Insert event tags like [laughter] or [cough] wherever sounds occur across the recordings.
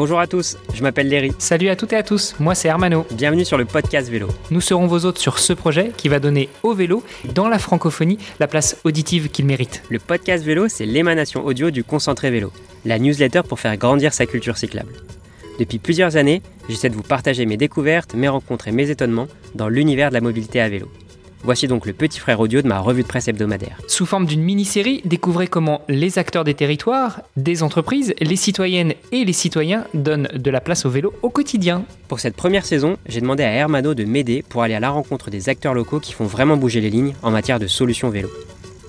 Bonjour à tous, je m'appelle Léry. Salut à toutes et à tous, moi c'est Hermano. Bienvenue sur le podcast vélo. Nous serons vos hôtes sur ce projet qui va donner au vélo, dans la francophonie, la place auditive qu'il mérite. Le podcast vélo, c'est l'émanation audio du concentré vélo, la newsletter pour faire grandir sa culture cyclable. Depuis plusieurs années, j'essaie de vous partager mes découvertes, mes rencontres et mes étonnements dans l'univers de la mobilité à vélo. Voici donc le petit frère audio de ma revue de presse hebdomadaire. Sous forme d'une mini-série, découvrez comment les acteurs des territoires, des entreprises, les citoyennes et les citoyens donnent de la place au vélo au quotidien. Pour cette première saison, j'ai demandé à Hermano de m'aider pour aller à la rencontre des acteurs locaux qui font vraiment bouger les lignes en matière de solutions vélo.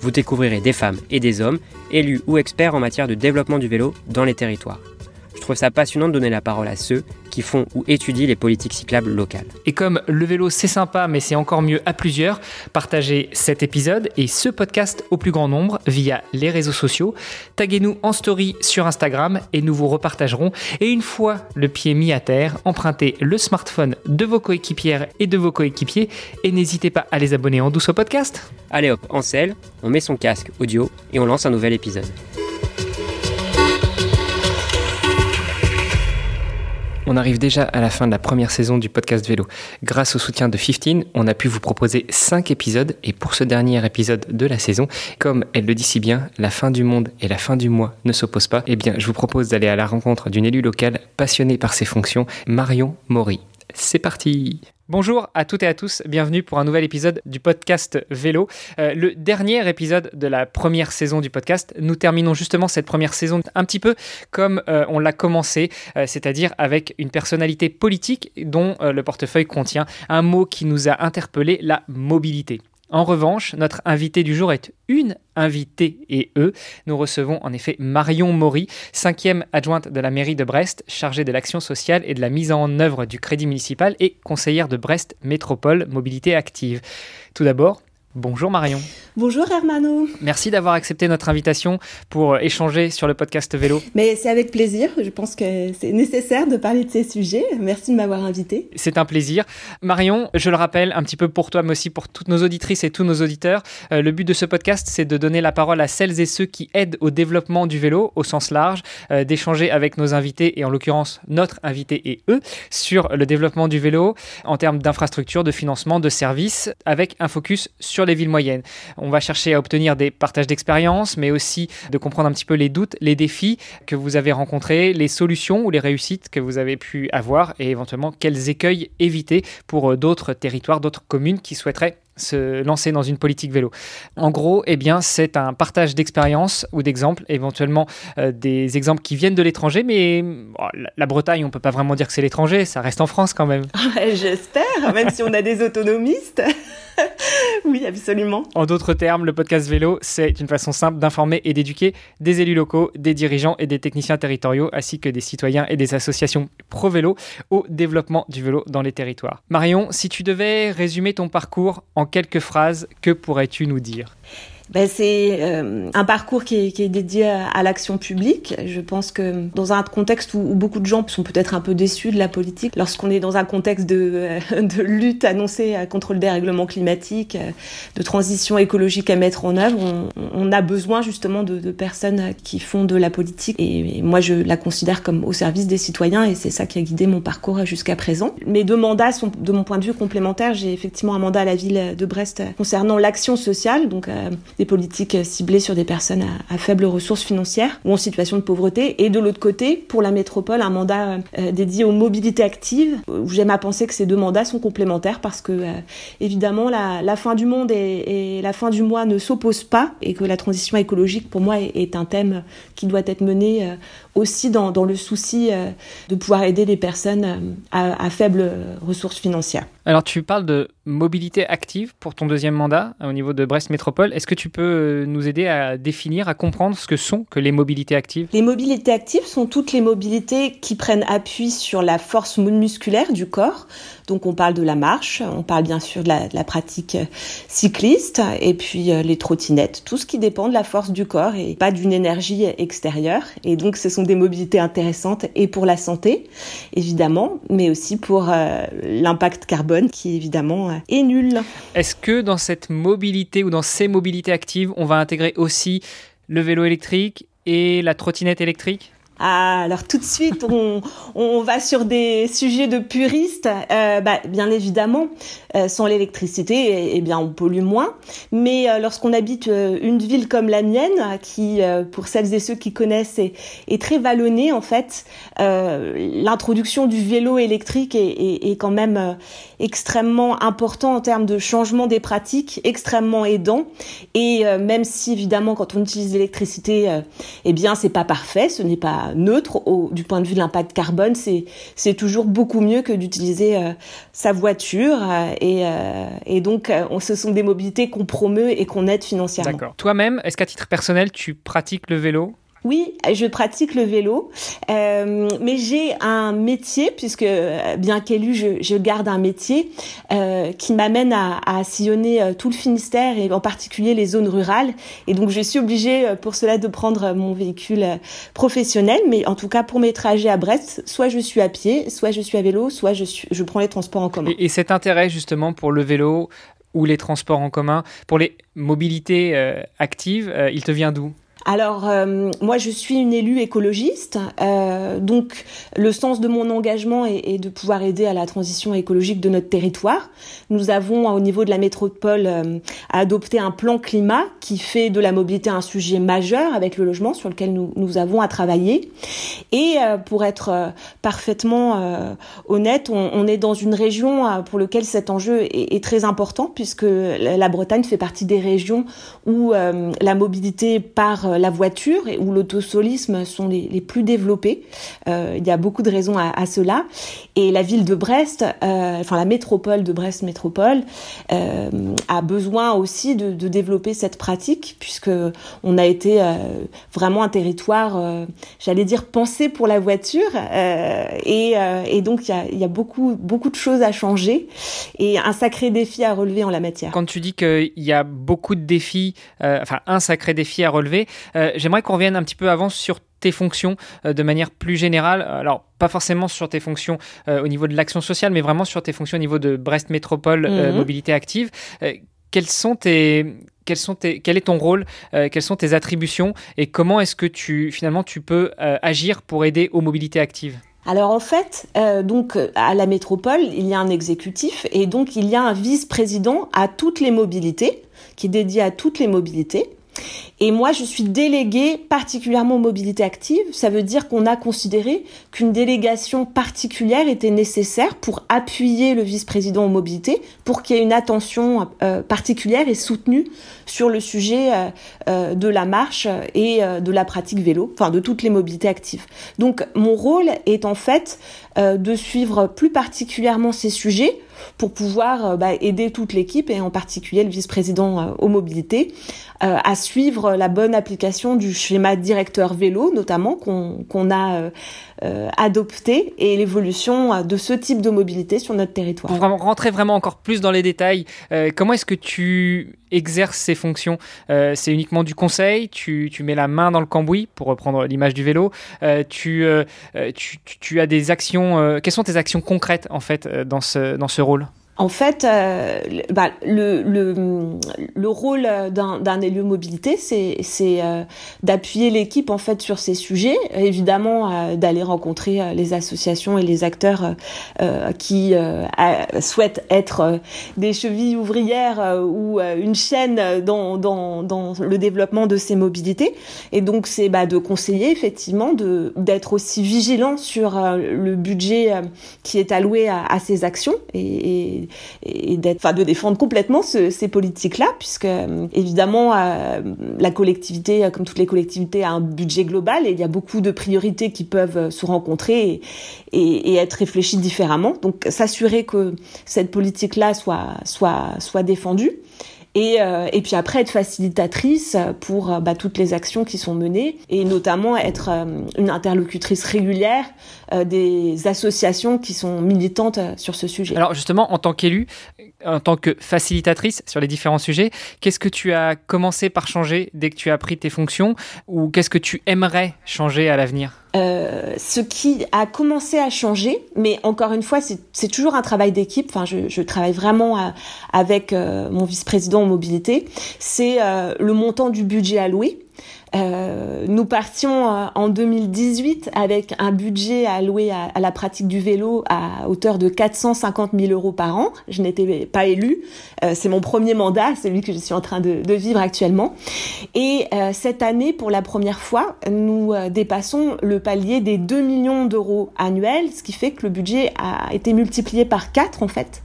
Vous découvrirez des femmes et des hommes, élus ou experts en matière de développement du vélo dans les territoires. Je trouve ça passionnant de donner la parole à ceux qui font ou étudient les politiques cyclables locales. Et comme le vélo c'est sympa mais c'est encore mieux à plusieurs, partagez cet épisode et ce podcast au plus grand nombre via les réseaux sociaux. Taguez-nous en story sur Instagram et nous vous repartagerons. Et une fois le pied mis à terre, empruntez le smartphone de vos coéquipières et de vos coéquipiers et n'hésitez pas à les abonner en douce au podcast. Allez hop, en selle, on met son casque audio et on lance un nouvel épisode. On arrive déjà à la fin de la première saison du podcast vélo. Grâce au soutien de 15, on a pu vous proposer 5 épisodes et pour ce dernier épisode de la saison, comme elle le dit si bien, la fin du monde et la fin du mois ne s'opposent pas, eh bien je vous propose d'aller à la rencontre d'une élue locale passionnée par ses fonctions, Marion Maury. C'est parti Bonjour à toutes et à tous, bienvenue pour un nouvel épisode du podcast Vélo, euh, le dernier épisode de la première saison du podcast. Nous terminons justement cette première saison un petit peu comme euh, on l'a commencé, euh, c'est-à-dire avec une personnalité politique dont le portefeuille contient un mot qui nous a interpellé, la mobilité. En revanche, notre invité du jour est une invitée et eux. Nous recevons en effet Marion Maury, cinquième adjointe de la mairie de Brest, chargée de l'action sociale et de la mise en œuvre du crédit municipal et conseillère de Brest Métropole Mobilité Active. Tout d'abord, Bonjour Marion. Bonjour Hermano. Merci d'avoir accepté notre invitation pour échanger sur le podcast vélo. Mais c'est avec plaisir. Je pense que c'est nécessaire de parler de ces sujets. Merci de m'avoir invité. C'est un plaisir. Marion, je le rappelle un petit peu pour toi, mais aussi pour toutes nos auditrices et tous nos auditeurs. Euh, le but de ce podcast, c'est de donner la parole à celles et ceux qui aident au développement du vélo au sens large, euh, d'échanger avec nos invités et en l'occurrence notre invité et eux sur le développement du vélo en termes d'infrastructures, de financement, de services, avec un focus sur les villes moyennes. On va chercher à obtenir des partages d'expériences, mais aussi de comprendre un petit peu les doutes, les défis que vous avez rencontrés, les solutions ou les réussites que vous avez pu avoir et éventuellement quels écueils éviter pour euh, d'autres territoires, d'autres communes qui souhaiteraient se lancer dans une politique vélo. En gros, eh bien, c'est un partage d'expériences ou d'exemples, éventuellement euh, des exemples qui viennent de l'étranger, mais oh, la Bretagne, on peut pas vraiment dire que c'est l'étranger, ça reste en France quand même. [laughs] J'espère, même si on a des autonomistes. [laughs] oui, absolument. En d'autres termes, le podcast vélo, c'est une façon simple d'informer et d'éduquer des élus locaux, des dirigeants et des techniciens territoriaux, ainsi que des citoyens et des associations pro-vélo au développement du vélo dans les territoires. Marion, si tu devais résumer ton parcours en quelques phrases, que pourrais-tu nous dire? Ben, c'est euh, un parcours qui est, qui est dédié à, l'action publique. Je pense que dans un contexte où, beaucoup de gens sont peut-être un peu déçus de la politique, lorsqu'on est dans un contexte de, de lutte annoncée contre le dérèglement climatique, de transition écologique à mettre en œuvre, on, on a besoin justement de, de, personnes qui font de la politique. Et, moi, je la considère comme au service des citoyens et c'est ça qui a guidé mon parcours jusqu'à présent. Mes deux mandats sont, de mon point de vue, complémentaires. J'ai effectivement un mandat à la ville de Brest concernant l'action sociale, donc euh, des politiques ciblées sur des personnes à, faibles ressources financières ou en situation de pauvreté. Et de l'autre côté, pour la métropole, un mandat euh, dédié aux mobilités actives, où j'aime à penser que ces deux mandats sont complémentaires parce que, euh, évidemment, la, fin du monde et, la fin du mois ne s'opposent pas et que la transition écologique, pour moi, est, un thème qui doit être mené euh, aussi dans, le souci de pouvoir aider les personnes à, à faibles ressources financières. Alors, tu parles de mobilité active pour ton deuxième mandat au niveau de Brest Métropole. Est-ce que tu peux euh, nous aider à définir, à comprendre ce que sont que les mobilités actives? Les mobilités actives sont toutes les mobilités qui prennent appui sur la force musculaire du corps. Donc on parle de la marche, on parle bien sûr de la, pratique cycliste et puis euh, les trottinettes, tout ce qui dépend de la force du corps et pas d'une énergie extérieure. Et donc ce sont des mobilités intéressantes et pour la santé, évidemment, mais aussi pour euh, l'impact carbone qui évidemment est nul. Est-ce que dans cette mobilité ou dans ces mobilités actives, on va intégrer aussi le vélo électrique et la trottinette électrique? Ah, alors tout de suite, on, va sur des sujets de puristes. Euh, bah, bien évidemment, euh, sans l'électricité, eh, eh, bien, on pollue moins. Mais euh, lorsqu'on habite une ville comme la mienne, qui, pour celles et ceux qui connaissent, est, très vallonnée, en fait, l'introduction du vélo électrique est quand même extrêmement important en termes de changement des pratiques, extrêmement aidant. Et même si, évidemment, quand on utilise l'électricité, eh bien, c'est pas parfait, ce n'est pas neutre au, du point de vue de l'impact carbone, c'est toujours beaucoup mieux que d'utiliser euh, sa voiture euh, et, euh, et donc ce sont des mobilités qu'on promeut et qu'on aide financièrement. D'accord. Toi-même, est-ce qu'à titre personnel, tu pratiques le vélo? Oui, je pratique le vélo, euh, mais j'ai un métier, puisque bien qu'élu, je, garde un métier euh, qui m'amène à, sillonner euh, tout le Finistère et en particulier les zones rurales. Et donc je suis obligée euh, pour cela de prendre mon véhicule euh, professionnel, mais en tout cas pour mes trajets à Brest, soit je suis à pied, soit je suis à vélo, soit je, prends les transports en commun. Et, et cet intérêt justement pour le vélo ou les transports en commun, pour les mobilités euh, actives, il te vient d'où? Alors euh, moi je suis une élue écologiste, euh, donc le sens de mon engagement est, est, de pouvoir aider à la transition écologique de notre territoire. Nous avons au niveau de la métropole euh, adopté un plan climat qui fait de la mobilité un sujet majeur avec le logement sur lequel nous, nous avons à travailler. Et euh, pour être euh, parfaitement honnête, on, on, est dans une région pour laquelle cet enjeu est, est, très important puisque la Bretagne fait partie des régions où la mobilité par euh, la voiture et où l'autosolisme sont les, plus développés. Euh, il y a beaucoup de raisons à, cela. Et la ville de Brest, euh, enfin la métropole de Brest métropole, a besoin aussi de, développer cette pratique puisque on a été vraiment un territoire, j'allais dire pensé pour la voiture. et, donc il y a, beaucoup de choses à changer et un sacré défi à relever en la matière. Quand tu dis qu'il y a beaucoup de défis, enfin un sacré défi à relever, euh, J'aimerais qu'on revienne un petit peu avant sur tes fonctions euh, de manière plus générale. Alors, pas forcément sur tes fonctions euh, au niveau de l'action sociale, mais vraiment sur tes fonctions au niveau de Brest Métropole -hmm. Mobilité Active. quels sont tes, quels sont tes, quel est ton rôle, euh, quelles sont tes attributions et comment est-ce que tu finalement tu peux euh, agir pour aider aux mobilités actives? Alors en fait, euh, donc à la métropole, il y a un exécutif et donc il y a un vice-président à toutes les mobilités qui est dédié à toutes les mobilités. Et moi, je suis déléguée particulièrement aux mobilités actives. Ça veut dire qu'on a considéré qu'une délégation particulière était nécessaire pour appuyer le vice-président aux mobilités, pour qu'il y ait une attention euh, particulière et soutenue sur le sujet euh, euh, de la marche et de la pratique vélo, enfin de toutes les mobilités actives. Donc mon rôle est en fait de suivre plus particulièrement ces sujets pour pouvoir bah, aider toute l'équipe et en particulier le vice-président aux mobilités à suivre la bonne application du schéma directeur vélo, notamment qu'on qu a euh, euh, adopté, et l'évolution de ce type de mobilité sur notre territoire. Pour rentrer vraiment encore plus dans les détails, euh, comment est-ce que tu exerces ces fonctions? Euh, C'est uniquement du conseil? Tu, tu, mets la main dans le cambouis, pour reprendre l'image du vélo? Euh, tu, euh, tu, tu, as des actions. quelles sont tes actions concrètes en fait dans ce, dans ce rôle? En fait, euh, bah, le, le, le, rôle d'un élu mobilité, c'est euh, d'appuyer l'équipe en fait sur ces sujets, évidemment euh, d'aller rencontrer euh, les associations et les acteurs qui souhaitent être des chevilles ouvrières ou une chaîne dans, dans, dans, le développement de ces mobilités. Et donc c'est bah, de conseiller effectivement, d'être aussi vigilant sur le budget qui est alloué à, à ces actions et, et et d'être, enfin, de défendre complètement ce, ces politiques-là, puisque euh, évidemment euh, la collectivité, comme toutes les collectivités, a un budget global et il y a beaucoup de priorités qui peuvent se rencontrer et, et, et être réfléchies différemment. Donc s'assurer que cette politique-là soit soit soit défendue. Et, euh, et, puis après être facilitatrice pour bah, toutes les actions qui sont menées et notamment être euh, une interlocutrice régulière euh, des associations qui sont militantes sur ce sujet. Alors justement, en tant qu'élue, en tant que facilitatrice sur les différents sujets, qu'est-ce que tu as commencé par changer dès que tu as pris tes fonctions ou qu'est-ce que tu aimerais changer à l'avenir? Euh, ce qui a commencé à changer, mais encore une fois, c'est toujours un travail d'équipe. Enfin, je, je, travaille vraiment à, avec euh, mon vice-président en mobilité. C'est euh, le montant du budget alloué. Euh, nous partions euh, en 2018 avec un budget alloué à, à, la pratique du vélo à hauteur de 450 000 euros par an. Je n'étais pas élue, euh, c'est mon premier mandat, celui que je suis en train de, de vivre actuellement. Et euh, cette année, pour la première fois, nous euh, dépassons le palier des 2 millions d'euros annuels, ce qui fait que le budget a été multiplié par 4 en fait.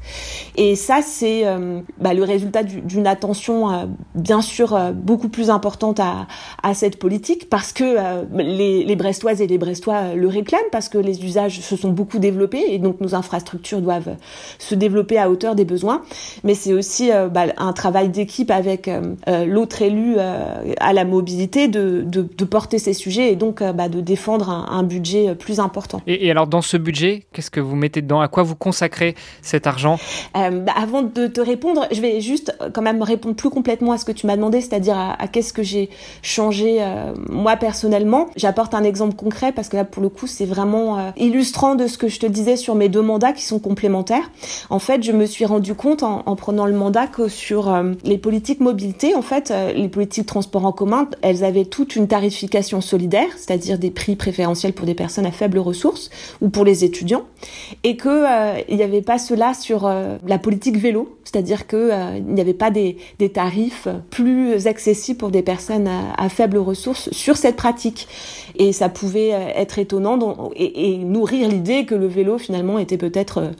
Et ça, c'est bah, le résultat d'une attention bien sûr beaucoup plus importante à, à cette politique parce que euh, les, les, Brestoises et les Brestois le réclament, parce que les usages se sont beaucoup développés et donc nos infrastructures doivent se développer à hauteur des besoins. Mais c'est aussi euh, bah, un travail d'équipe avec euh, l'autre élu à la mobilité de, de, de, porter ces sujets et donc bah, de défendre un, un, budget plus important. Et, et, alors dans ce budget, qu'est-ce que vous mettez dedans? À quoi vous consacrez cet argent? Bah, Avant de te répondre, je vais juste quand même répondre plus complètement à ce que tu m'as demandé, c'est-à-dire à, à qu'est-ce que j'ai changé euh, moi personnellement. J'apporte un exemple concret parce que là pour le coup c'est vraiment euh, illustrant de ce que je te disais sur mes deux mandats qui sont complémentaires. En fait, je me suis rendu compte en, en prenant le mandat que sur euh, les politiques mobilité, en fait, les politiques transport en commun, elles avaient toute une tarification solidaire, c'est-à-dire des prix préférentiels pour des personnes à faibles ressources ou pour les étudiants, et que il n'y avait pas cela sur la politique vélo, c'est-à-dire que il n'y avait pas des, des, tarifs plus accessibles pour des personnes à, à faible ressources sur cette pratique. Et ça pouvait euh, être étonnant et, nourrir l'idée que le vélo finalement était peut-être euh,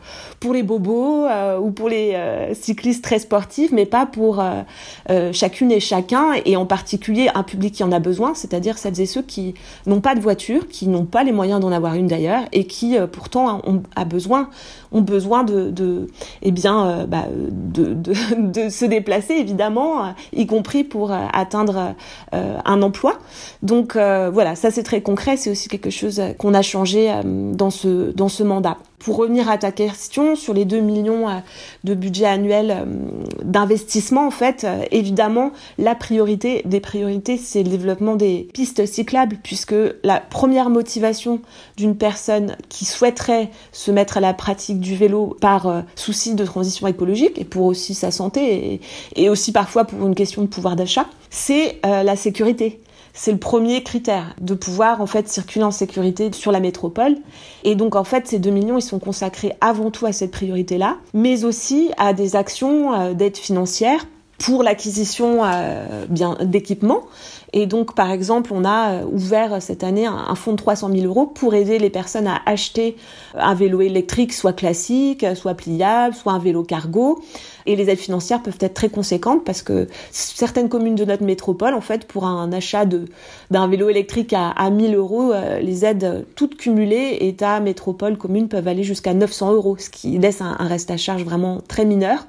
pour les bobos euh, ou pour les cyclistes très sportifs, mais pas pour chacune et chacun, et en particulier un public qui en a besoin, c'est-à-dire celles et ceux qui n'ont pas de voiture, qui n'ont pas les moyens d'en avoir une d'ailleurs, et qui pourtant ont, a besoin, ont besoin de, de eh bien, bah, de, de, [laughs] de, se déplacer évidemment, y compris pour atteindre un emploi. Donc voilà, ça c'est très concret, c'est aussi quelque chose qu'on a changé dans ce, dans ce mandat. Pour revenir à ta question sur les 2 millions de budget annuel d'investissement, en fait, évidemment, la priorité des priorités, c'est le développement des pistes cyclables, puisque la première motivation d'une personne qui souhaiterait se mettre à la pratique du vélo par souci de transition écologique et pour aussi sa santé et, aussi parfois pour une question de pouvoir d'achat, c'est euh, la sécurité c'est le premier critère de pouvoir en fait circuler en sécurité sur la métropole. Et donc en fait ces 2 millions ils sont consacrés avant tout à cette priorité là, mais aussi à des actions euh, d'aide financière pour l'acquisition euh, bien d'équipements. Et donc, par exemple, on a ouvert cette année un, fonds de 300 000 euros pour aider les personnes à acheter un vélo électrique, soit classique, soit pliable, soit un vélo cargo. Et les aides financières peuvent être très conséquentes parce que certaines communes de notre métropole, en fait, pour un achat d'un vélo électrique à, à 1000 euros, euh, les aides toutes cumulées, État, métropole, commune, peuvent aller jusqu'à 900 euros, ce qui laisse un reste à charge vraiment très mineur.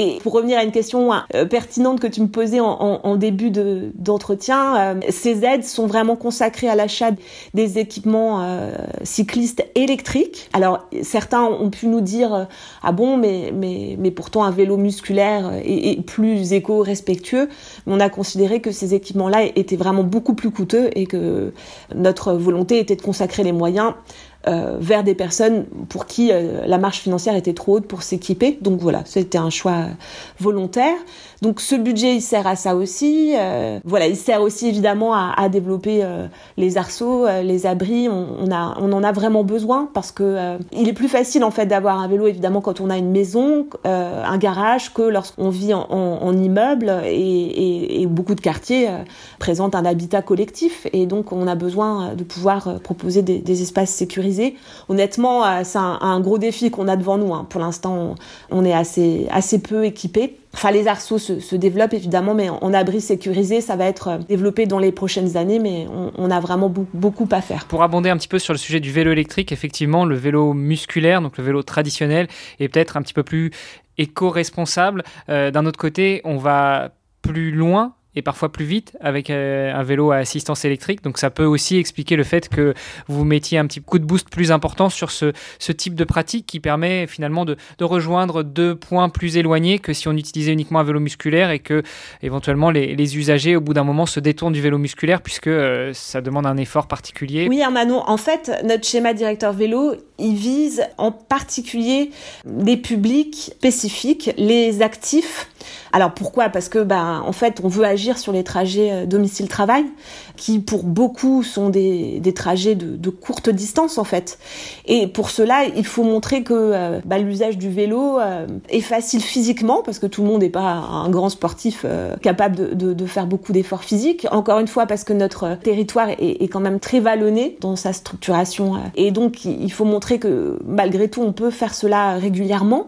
Et pour revenir à une question euh, pertinente que tu me posais en, début d'entretien, de, euh, ces aides sont vraiment consacrées à l'achat des équipements euh, cyclistes électriques. Alors certains ont pu nous dire ah bon mais mais mais pourtant un vélo musculaire est, est plus éco-respectueux. On a considéré que ces équipements-là étaient vraiment beaucoup plus coûteux et que notre volonté était de consacrer les moyens euh, vers des personnes pour qui euh, la marge financière était trop haute pour s'équiper. Donc voilà, c'était un choix volontaire. Donc ce budget, il sert à ça aussi. Euh, voilà, il sert aussi évidemment à, à développer euh, les arceaux, euh, les abris. On, on, a, on en a vraiment besoin parce que il est plus facile en fait d'avoir un vélo évidemment quand on a une maison, un garage, que lorsqu'on vit en, en, en immeuble et, et, et, beaucoup de quartiers présentent un habitat collectif et donc on a besoin de pouvoir proposer des, des espaces sécurisés. Honnêtement, c'est un, un, gros défi qu'on a devant nous. Hein. Pour l'instant, on, on est assez, assez peu équipé. Enfin, les arceaux se, se, développent évidemment, mais en abri sécurisé, ça va être développé dans les prochaines années, mais on, on, a vraiment beaucoup à faire. Pour abonder un petit peu sur le sujet du vélo électrique, effectivement, le vélo musculaire, donc le vélo traditionnel, est peut-être un petit peu plus éco-responsable. Euh, D'un autre côté, on va plus loin et parfois plus vite avec euh, un vélo à assistance électrique. Donc ça peut aussi expliquer le fait que vous mettiez un petit coup de boost plus important sur ce, type de pratique qui permet finalement de, rejoindre deux points plus éloignés que si on utilisait uniquement un vélo musculaire et que éventuellement les, usagers au bout d'un moment se détournent du vélo musculaire puisque euh, ça demande un effort particulier. Oui Armano, en fait notre schéma directeur vélo il vise en particulier des publics spécifiques, les actifs Alors pourquoi? Parce que ben en fait on veut agir sur les trajets euh, domicile-travail, qui pour beaucoup sont des, des trajets de, de, courte distance en fait. Et pour cela il faut montrer que euh, ben, l'usage du vélo euh, est facile physiquement parce que tout le monde n'est pas un grand sportif capable de, de, de, faire beaucoup d'efforts physiques. Encore une fois parce que notre territoire est, est, quand même très vallonné dans sa structuration et donc il faut montrer que malgré tout on peut faire cela régulièrement.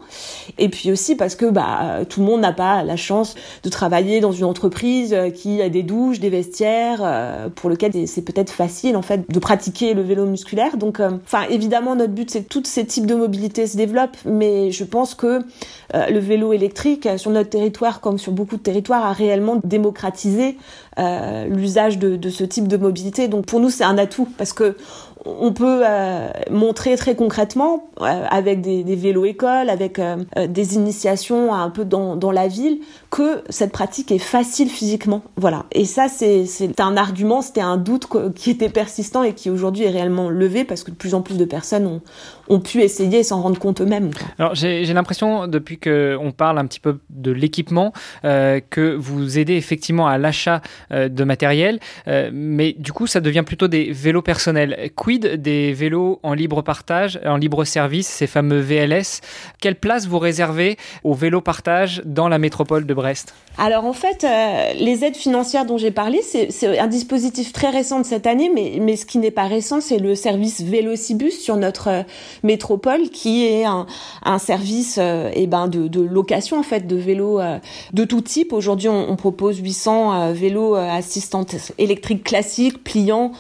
Et puis aussi parce que bah tout le monde n'a pas la chance de travailler dans une entreprise euh, qui a des douches, des vestiaires, euh, pour lequel c'est peut-être facile en fait de pratiquer le vélo musculaire. Donc, euh, évidemment notre but c'est que tous ces types de mobilité se développent, mais je pense que le vélo électrique sur notre territoire comme sur beaucoup de territoires a réellement démocratisé l'usage de, de, ce type de mobilité. Donc pour nous c'est un atout parce que on peut euh, montrer très concrètement euh, avec des, vélos écoles, avec euh, des initiations un peu dans, dans, la ville, que cette pratique est facile physiquement. Voilà. Et ça, c'est un argument, c'était un doute qui était persistant et qui aujourd'hui est réellement levé parce que de plus en plus de personnes ont, ont pu essayer et s'en rendre compte eux-mêmes. Alors j'ai l'impression, depuis qu'on parle un petit peu de l'équipement, que vous aidez effectivement à l'achat de matériel, mais du coup, ça devient plutôt des vélos personnels. Des vélos en libre partage, en libre service, ces fameux VLS Quelle place vous réservez aux vélos partage dans la métropole de Brest? Alors en fait, euh, les aides financières dont j'ai parlé, c'est un dispositif très récent de cette année, mais, mais ce qui n'est pas récent, c'est le service Vélocibus sur notre euh, métropole, qui est un, un service euh, eh ben de, de, location en fait de vélos de tout type. Aujourd'hui, on, on, propose 800 vélos assistantes électriques classiques, pliants,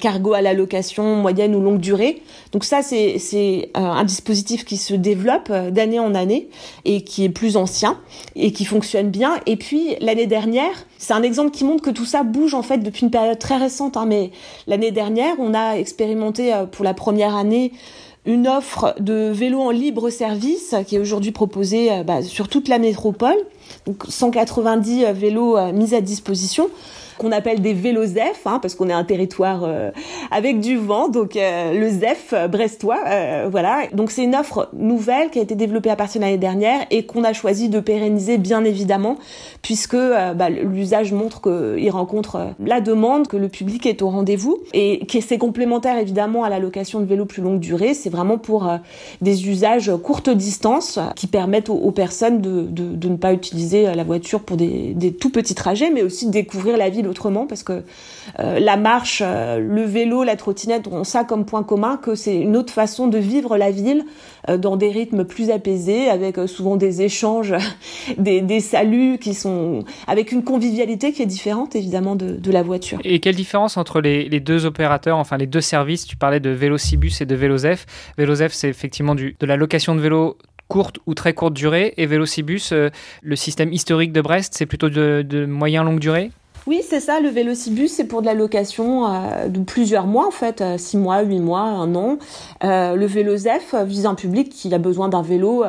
cargo à la location moyenne ou longue durée. Donc ça, c'est euh, un dispositif qui se développe euh, d'année en année et qui est plus ancien et qui fonctionne bien. Et puis l'année dernière, c'est un exemple qui montre que tout ça bouge en fait depuis une période très récente. Hein, mais l'année dernière, on a expérimenté euh, pour la première année une offre de vélos en libre service qui est aujourd'hui proposée bah, sur toute la métropole. Donc 190 vélos mis à disposition qu'on appelle des vélos ZEF, hein, parce qu'on est un territoire euh, avec du vent, donc euh, le ZEF euh, brestois, voilà. Donc c'est une offre nouvelle qui a été développée à partir de l'année dernière et qu'on a choisi de pérenniser bien évidemment, puisque bah, l'usage montre qu'il rencontre la demande, que le public est au rendez-vous et que c'est complémentaire évidemment à la location de vélos plus longue durée. C'est vraiment pour des usages courte distance qui permettent aux, personnes de, ne pas utiliser la voiture pour des, des tout petits trajets, mais aussi de découvrir la ville autrement parce que euh, la marche, euh, le vélo, la trottinette ont ça comme point commun que c'est une autre façon de vivre la ville euh, dans des rythmes plus apaisés, avec souvent des échanges, [laughs] des, saluts qui sont avec une convivialité qui est différente évidemment de, la voiture. Et quelle différence entre les, deux opérateurs, enfin les deux services? Tu parlais de Vélocibus et de Vélozef. Vélozef, c'est effectivement de la location de vélo courte ou très courte durée et Vélocibus, le système historique de Brest, c'est plutôt de moyen longue durée? Oui, c'est ça, le Vélocibus, c'est pour de la location euh, de plusieurs mois, en fait, 6 euh, mois, 8 mois, un an. Euh, le Vélozef vise un public qui a besoin d'un vélo,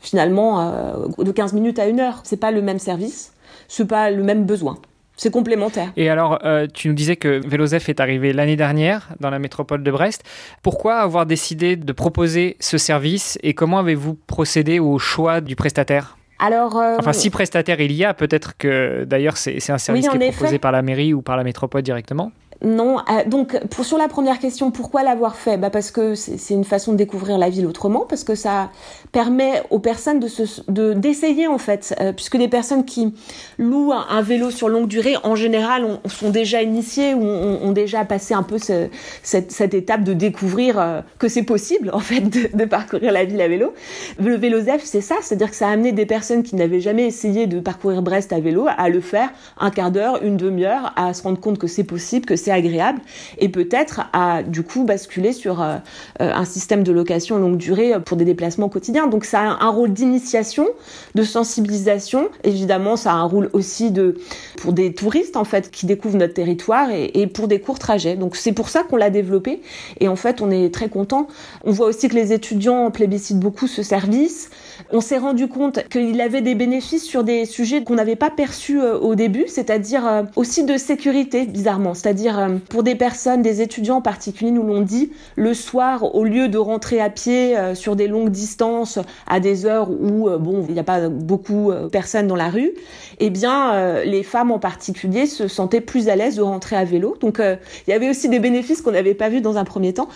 finalement, de 15 minutes à 1 heure. C'est pas le même service, c'est pas le même besoin. C'est complémentaire. Et alors, tu nous disais que Vélozef est arrivé l'année dernière dans la métropole de Brest. Pourquoi avoir décidé de proposer ce service et comment avez-vous procédé au choix du prestataire? Alors, euh, enfin, si prestataire il y a, peut-être que d'ailleurs c'est un service qui est proposé par la mairie ou par la métropole directement. Non, euh, donc pour, sur la première question, pourquoi l'avoir fait? Bah Parce que c'est une façon de découvrir la ville autrement, parce que ça permet aux personnes de d'essayer en fait, euh, puisque les personnes qui louent un, vélo sur longue durée, en général, on, sont déjà initiées ou ont, déjà passé un peu cette, cette, étape de découvrir euh, que c'est possible en fait de, de, parcourir la ville à vélo. Le vélo ZEF, c'est ça, c'est-à-dire que ça a amené des personnes qui n'avaient jamais essayé de parcourir Brest à vélo à le faire un quart d'heure, une demi-heure, à se rendre compte que c'est possible, que c'est agréable et peut-être à du coup basculer sur euh, euh, un système de location longue durée pour des déplacements quotidiens. Donc ça a un rôle d'initiation, de sensibilisation. Évidemment, ça a un rôle aussi de pour des touristes en fait qui découvrent notre territoire et, et pour des courts trajets. Donc c'est pour ça qu'on l'a développé et en fait on est très content. On voit aussi que les étudiants plébiscitent beaucoup ce service. On s'est rendu compte qu'il avait des bénéfices sur des sujets qu'on n'avait pas perçus euh, au début, c'est-à-dire aussi de sécurité bizarrement, c'est-à-dire euh, pour des personnes, des étudiants en particulier, nous l'ont dit, le soir, au lieu de rentrer à pied euh, sur des longues distances à des heures où bon, il n'y a pas beaucoup de personnes dans la rue, eh bien, les femmes en particulier se sentaient plus à l'aise de rentrer à vélo. Donc, il y avait aussi des bénéfices qu'on n'avait pas vus dans un premier temps.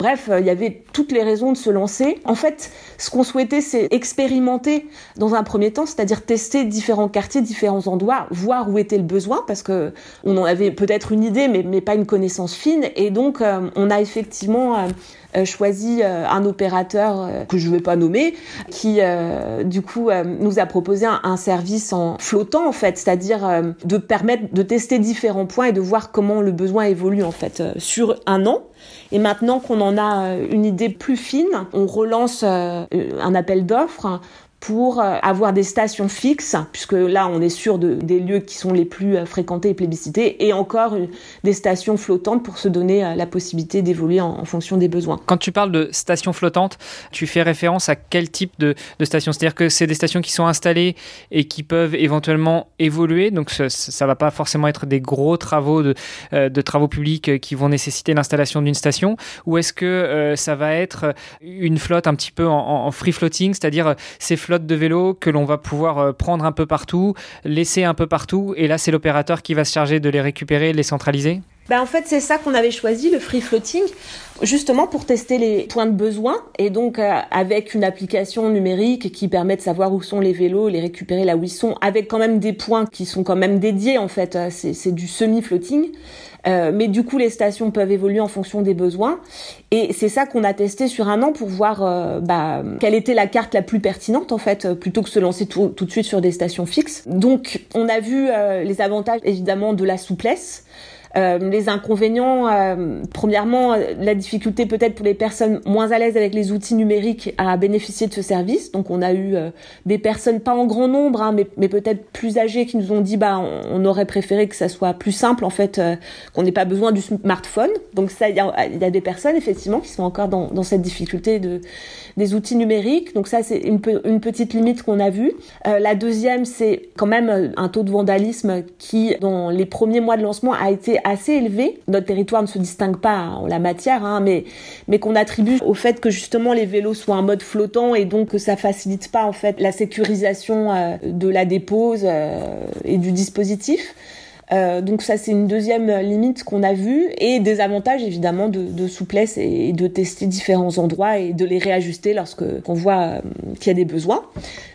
Bref, il y avait toutes les raisons de se lancer. En fait, ce qu'on souhaitait, c'est expérimenter dans un premier temps, c'est-à-dire tester différents quartiers, différents endroits, voir où était le besoin, parce que on en avait peut-être une idée, mais, mais, pas une connaissance fine. Et donc, euh, on a effectivement euh, euh, choisi un opérateur que je ne vais pas nommer, qui du coup nous a proposé un, un, service en flottant en fait, c'est-à-dire de permettre de tester différents points et de voir comment le besoin évolue en fait sur un an. Et maintenant qu'on en a une idée plus fine, on relance un appel d'offres pour euh, avoir des stations fixes, puisque là on est sûr de, des lieux qui sont les plus euh, fréquentés et plébiscités, et encore des stations flottantes pour se donner euh, la possibilité d'évoluer en, fonction des besoins. Quand tu parles de stations flottantes, tu fais référence à quel type de, de stations? C'est-à-dire que c'est des stations qui sont installées et qui peuvent éventuellement évoluer, donc ça, ne va pas forcément être des gros travaux de, travaux publics qui vont nécessiter l'installation d'une station, ou est-ce que ça va être une flotte un petit peu en, en free floating, c'est-à-dire ces de vélo que l'on va pouvoir euh, prendre un peu partout, laisser un peu partout, et là c'est l'opérateur qui va se charger de les récupérer, les centraliser? Ben en fait, c'est ça qu'on avait choisi, le free floating, justement pour tester les points de besoin et donc euh, avec une application numérique qui permet de savoir où sont les vélos, les récupérer là où ils sont, avec quand même des points qui sont quand même dédiés en fait. Euh, c'est du semi-floating. Euh, mais du coup, les stations peuvent évoluer en fonction des besoins. Et c'est ça qu'on a testé sur un an pour voir euh, bah, quelle était la carte la plus pertinente, en fait, euh, plutôt que se lancer tout, tout de suite sur des stations fixes. Donc, on a vu les avantages, évidemment, de la souplesse. Euh, les inconvénients, euh, premièrement, la difficulté peut-être pour les personnes moins à l'aise avec les outils numériques à bénéficier de ce service. Donc on a eu euh, des personnes, pas en grand nombre, hein, mais, mais peut-être plus âgées, qui nous ont dit bah on, aurait préféré que ça soit plus simple en fait, qu'on n'ait pas besoin du smartphone. Donc ça, il y a, y a, des personnes effectivement qui sont encore dans, dans cette difficulté de des outils numériques. Donc ça, c'est une, une, petite limite qu'on a vue. Euh, la deuxième, c'est quand même un taux de vandalisme qui, dans les premiers mois de lancement, a été assez élevé. Notre territoire ne se distingue pas en la matière, hein, mais, qu'on attribue au fait que justement les vélos soient en mode flottant et donc que ça facilite pas en fait la sécurisation euh, de la dépose euh, et du dispositif. Euh, donc ça c'est une deuxième limite qu'on a vue et des avantages évidemment de, souplesse et de tester différents endroits et de les réajuster lorsque qu'on voit euh, qu'il y a des besoins.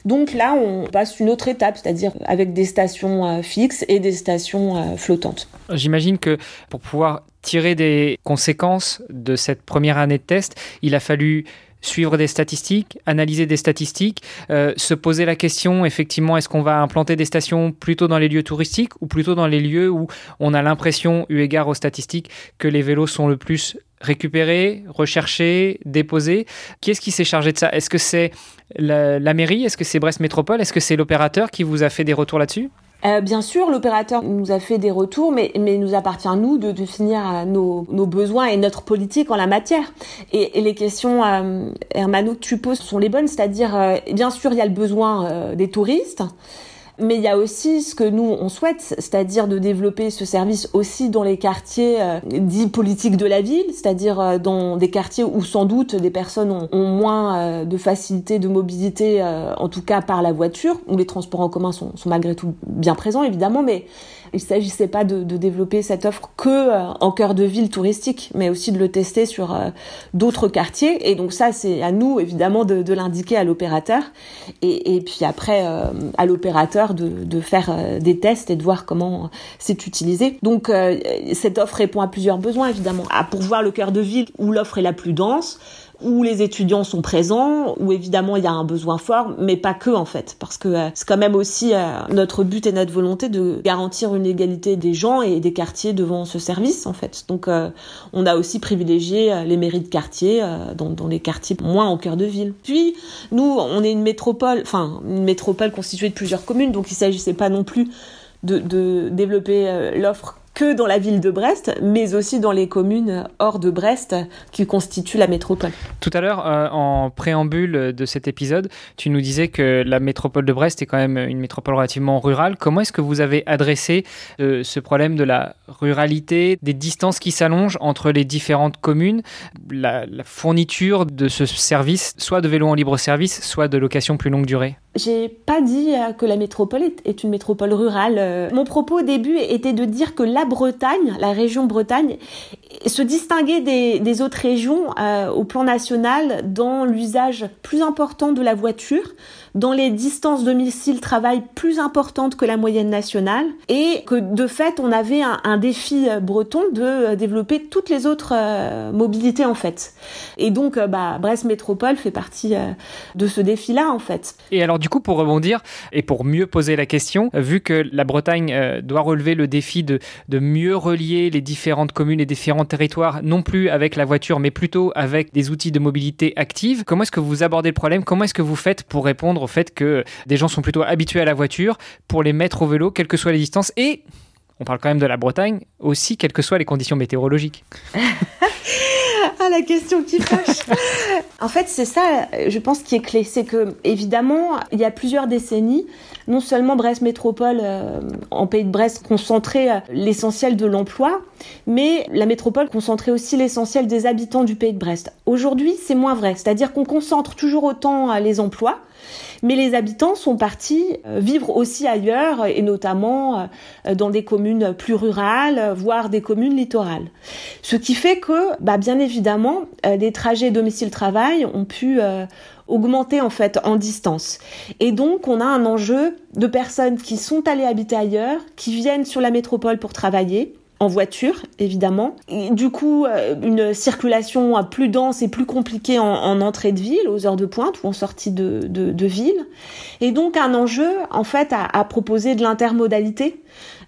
Donc là on passe une autre étape, c'est-à-dire avec des stations euh, fixes et des stations flottantes. J'imagine que pour pouvoir tirer des conséquences de cette première année de test, il a fallu suivre des statistiques, analyser des statistiques, euh, se poser la question effectivement est-ce qu'on va implanter des stations plutôt dans les lieux touristiques ou plutôt dans les lieux où on a l'impression, eu égard aux statistiques, que les vélos sont le plus récupérés, recherchés, déposés? Qui est-ce qui s'est chargé de ça? Est-ce que c'est la, la mairie? Est-ce que c'est Brest Métropole? Est-ce que c'est l'opérateur qui vous a fait des retours là-dessus? Euh, bien sûr, l'opérateur nous a fait des retours, mais, mais nous appartient à nous de définir euh, nos, nos, besoins et notre politique en la matière. Et, et les questions, euh, Hermano, que tu poses sont les bonnes, c'est-à-dire, euh, bien sûr, il y a le besoin des touristes, mais il y a aussi ce que nous on souhaite, c'est-à-dire de développer ce service aussi dans les quartiers euh, dits politiques de la ville, c'est-à-dire euh, dans des quartiers où sans doute des personnes ont, moins euh, de facilité de mobilité, en tout cas par la voiture, où les transports en commun sont malgré tout bien présents évidemment, mais il s'agissait pas de, développer cette offre que euh, en cœur de ville touristique, mais aussi de le tester sur euh, d'autres quartiers. Et donc ça, c'est à nous évidemment de, l'indiquer à l'opérateur, et, et, puis après euh, à l'opérateur de, de, faire des tests et de voir comment c'est utilisé. Donc cette offre répond à plusieurs besoins évidemment, à pourvoir le cœur de ville où l'offre est la plus dense où les étudiants sont présents, où évidemment il y a un besoin fort, mais pas que en fait, parce que euh, c'est quand même aussi euh, notre but et notre volonté de garantir une égalité des gens et des quartiers devant ce service en fait. Donc euh, on a aussi privilégié les mairies de quartier dans, les quartiers moins au cœur de ville. Puis nous, on est une métropole, enfin une métropole constituée de plusieurs communes, donc il s'agissait pas non plus de développer l'offre que dans la ville de Brest, mais aussi dans les communes hors de Brest qui constituent la métropole. Tout à l'heure, euh, en préambule de cet épisode, tu nous disais que la métropole de Brest est quand même une métropole relativement rurale. Comment est-ce que vous avez adressé euh, ce problème de la ruralité, des distances qui s'allongent entre les différentes communes, la, la fourniture de ce service, soit de vélo en libre service, soit de location plus longue durée? J'ai pas dit euh, que la métropole est une métropole rurale. Euh, mon propos au début était de dire que la Bretagne, la région Bretagne, se distinguait des, autres régions euh, au plan national dans l'usage plus important de la voiture, dans les distances domicile-travail plus importantes que la moyenne nationale, et que de fait on avait un, défi breton de développer toutes les autres mobilités en fait. Et donc bah, Brest Métropole fait partie de ce défi-là en fait. Et alors du coup, pour rebondir et pour mieux poser la question, vu que la Bretagne euh, doit relever le défi de, de mieux relier les différentes communes et différents territoires, non plus avec la voiture, mais plutôt avec des outils de mobilité active, comment est-ce que vous abordez le problème? Comment est-ce que vous faites pour répondre au fait que des gens sont plutôt habitués à la voiture, pour les mettre au vélo, quelles que soient les distances et on parle quand même de la Bretagne, aussi quelles que soient les conditions météorologiques. [laughs] ah, la question qui fâche. [laughs] en fait, c'est ça, je pense, qui est clé. C'est que, évidemment, il y a plusieurs décennies, non seulement Brest Métropole, euh, en pays de Brest, concentrait euh, l'essentiel de l'emploi, mais la métropole concentrait aussi l'essentiel des habitants du pays de Brest. Aujourd'hui, c'est moins vrai. C'est-à-dire qu'on concentre toujours autant euh, les emplois, mais les habitants sont partis euh, vivre aussi ailleurs, et notamment euh, dans des communes plus rurales, voire des communes littorales. Ce qui fait que, bah, bien évidemment, euh, des trajets domicile-travail ont pu augmenter en fait en distance. Et donc on a un enjeu de personnes qui sont allées habiter ailleurs, qui viennent sur la métropole pour travailler, en voiture, évidemment. du coup, euh, une circulation plus dense et plus compliquée en, entrée de ville, aux heures de pointe ou en sortie de, ville. Et donc un enjeu, en fait, à, proposer de l'intermodalité.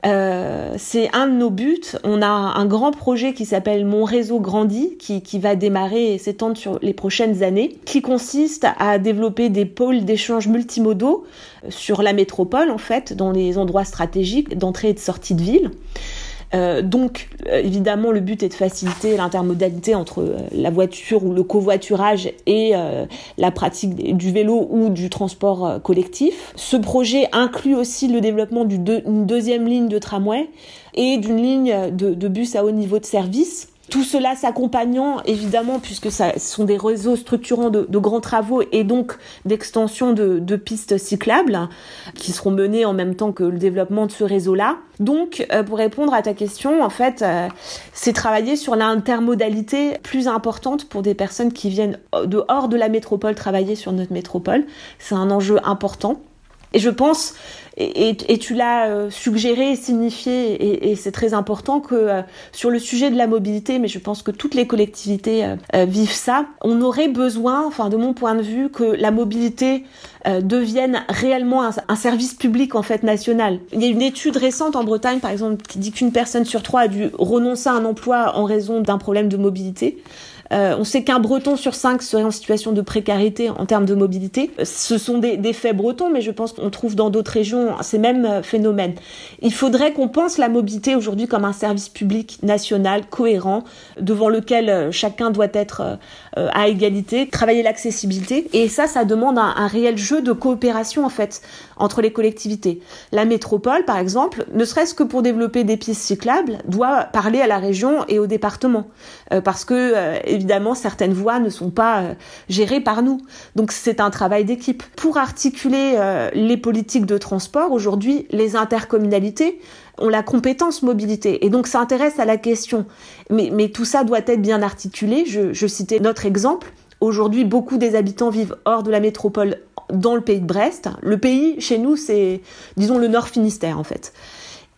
Euh, c'est un de nos buts. On a un grand projet qui s'appelle Mon réseau grandit, qui, qui va démarrer et s'étendre sur les prochaines années, qui consiste à développer des pôles d'échange multimodaux sur la métropole, en fait, dans les endroits stratégiques d'entrée et de sortie de ville. Euh, donc, euh, évidemment, le but est de faciliter l'intermodalité entre euh, la voiture ou le covoiturage et la pratique du vélo ou du transport collectif. Ce projet inclut aussi le développement d'une deuxième ligne de tramway et d'une ligne de bus à haut niveau de service tout cela s'accompagnant, évidemment, puisque ce sont des réseaux structurants de, grands travaux et donc d'extension de, pistes cyclables qui seront menées en même temps que le développement de ce réseau-là. Donc, euh, pour répondre à ta question, en fait, euh, c'est travailler sur l'intermodalité plus importante pour des personnes qui viennent dehors de la métropole travailler sur notre métropole. C'est un enjeu important. Et je pense, et, tu l'as euh, suggéré, signifié, et, c'est très important que euh, sur le sujet de la mobilité, mais je pense que toutes les collectivités euh, vivent ça, on aurait besoin, enfin de mon point de vue, que la mobilité devienne réellement un, un, service public en fait national. Il y a une étude récente en Bretagne, par exemple, qui dit qu'une personne sur trois a dû renoncer à un emploi en raison d'un problème de mobilité. Euh, on sait qu'un breton sur cinq serait en situation de précarité en termes de mobilité. Ce sont des, faits bretons, mais je pense qu'on trouve dans d'autres régions ces mêmes euh, phénomènes. Il faudrait qu'on pense la mobilité aujourd'hui comme un service public national cohérent devant lequel euh, chacun doit être à égalité, travailler l'accessibilité. Et ça, ça demande un, réel jeu de coopération en fait entre les collectivités. La métropole, par exemple, ne serait-ce que pour développer des pistes cyclables, doit parler à la région et au département, parce que évidemment, certaines voies ne sont pas euh, gérées par nous. Donc c'est un travail d'équipe. Pour articuler euh, les politiques de transport, aujourd'hui, les intercommunalités ont la compétence mobilité et donc ça intéresse à la question. Mais, mais tout ça doit être bien articulé. Je, je citais notre exemple. Aujourd'hui, beaucoup des habitants vivent hors de la métropole dans le pays de Brest. Le pays, chez nous, c'est, disons, le Nord Finistère, en fait.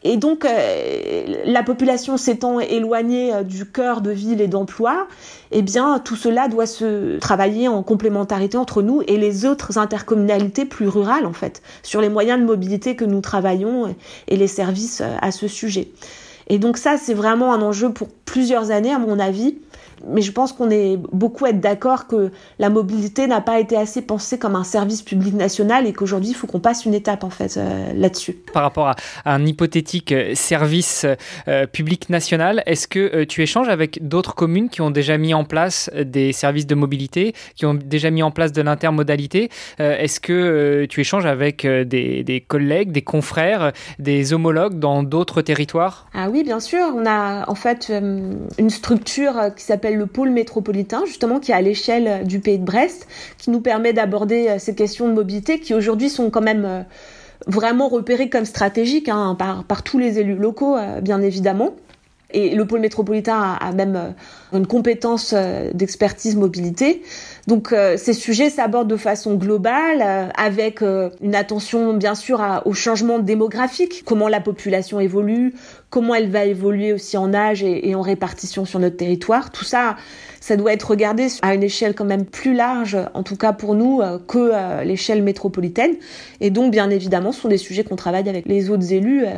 Et donc, euh, la population s'étant éloignée euh, du cœur de ville et d'emploi, eh bien, tout cela doit se travailler en complémentarité entre nous et les autres intercommunalités plus rurales, en fait, sur les moyens de mobilité que nous travaillons et les services euh, à ce sujet. Et donc ça, c'est vraiment un enjeu pour plusieurs années, à mon avis. Mais je pense qu'on est beaucoup à être d'accord que la mobilité n'a pas été assez pensée comme un service public national et qu'aujourd'hui, il faut qu'on passe une étape en fait euh, là-dessus. Par rapport à, un hypothétique euh, service euh, public national, est-ce que tu échanges avec d'autres communes qui ont déjà mis en place des services de mobilité, qui ont déjà mis en place de l'intermodalité? Est-ce que tu échanges avec des, des, collègues, des confrères, des homologues dans d'autres territoires? Ah oui, bien sûr. On a en fait une structure qui s'appelle le pôle métropolitain, justement, qui est à l'échelle du pays de Brest, qui nous permet d'aborder ces questions de mobilité qui aujourd'hui sont quand même vraiment repéré comme stratégique hein, par, tous les élus locaux, euh, bien évidemment. Et le pôle métropolitain a, même euh, une compétence euh, d'expertise mobilité. Donc ces sujets s'abordent de façon globale, avec une attention bien sûr au changement démographique, comment la population évolue, comment elle va évoluer aussi en âge et, en répartition sur notre territoire. Tout ça, ça doit être regardé à une échelle quand même plus large, en tout cas pour nous, euh, que euh, l'échelle métropolitaine. Et donc, bien évidemment, ce sont des sujets qu'on travaille avec les autres élus. Euh.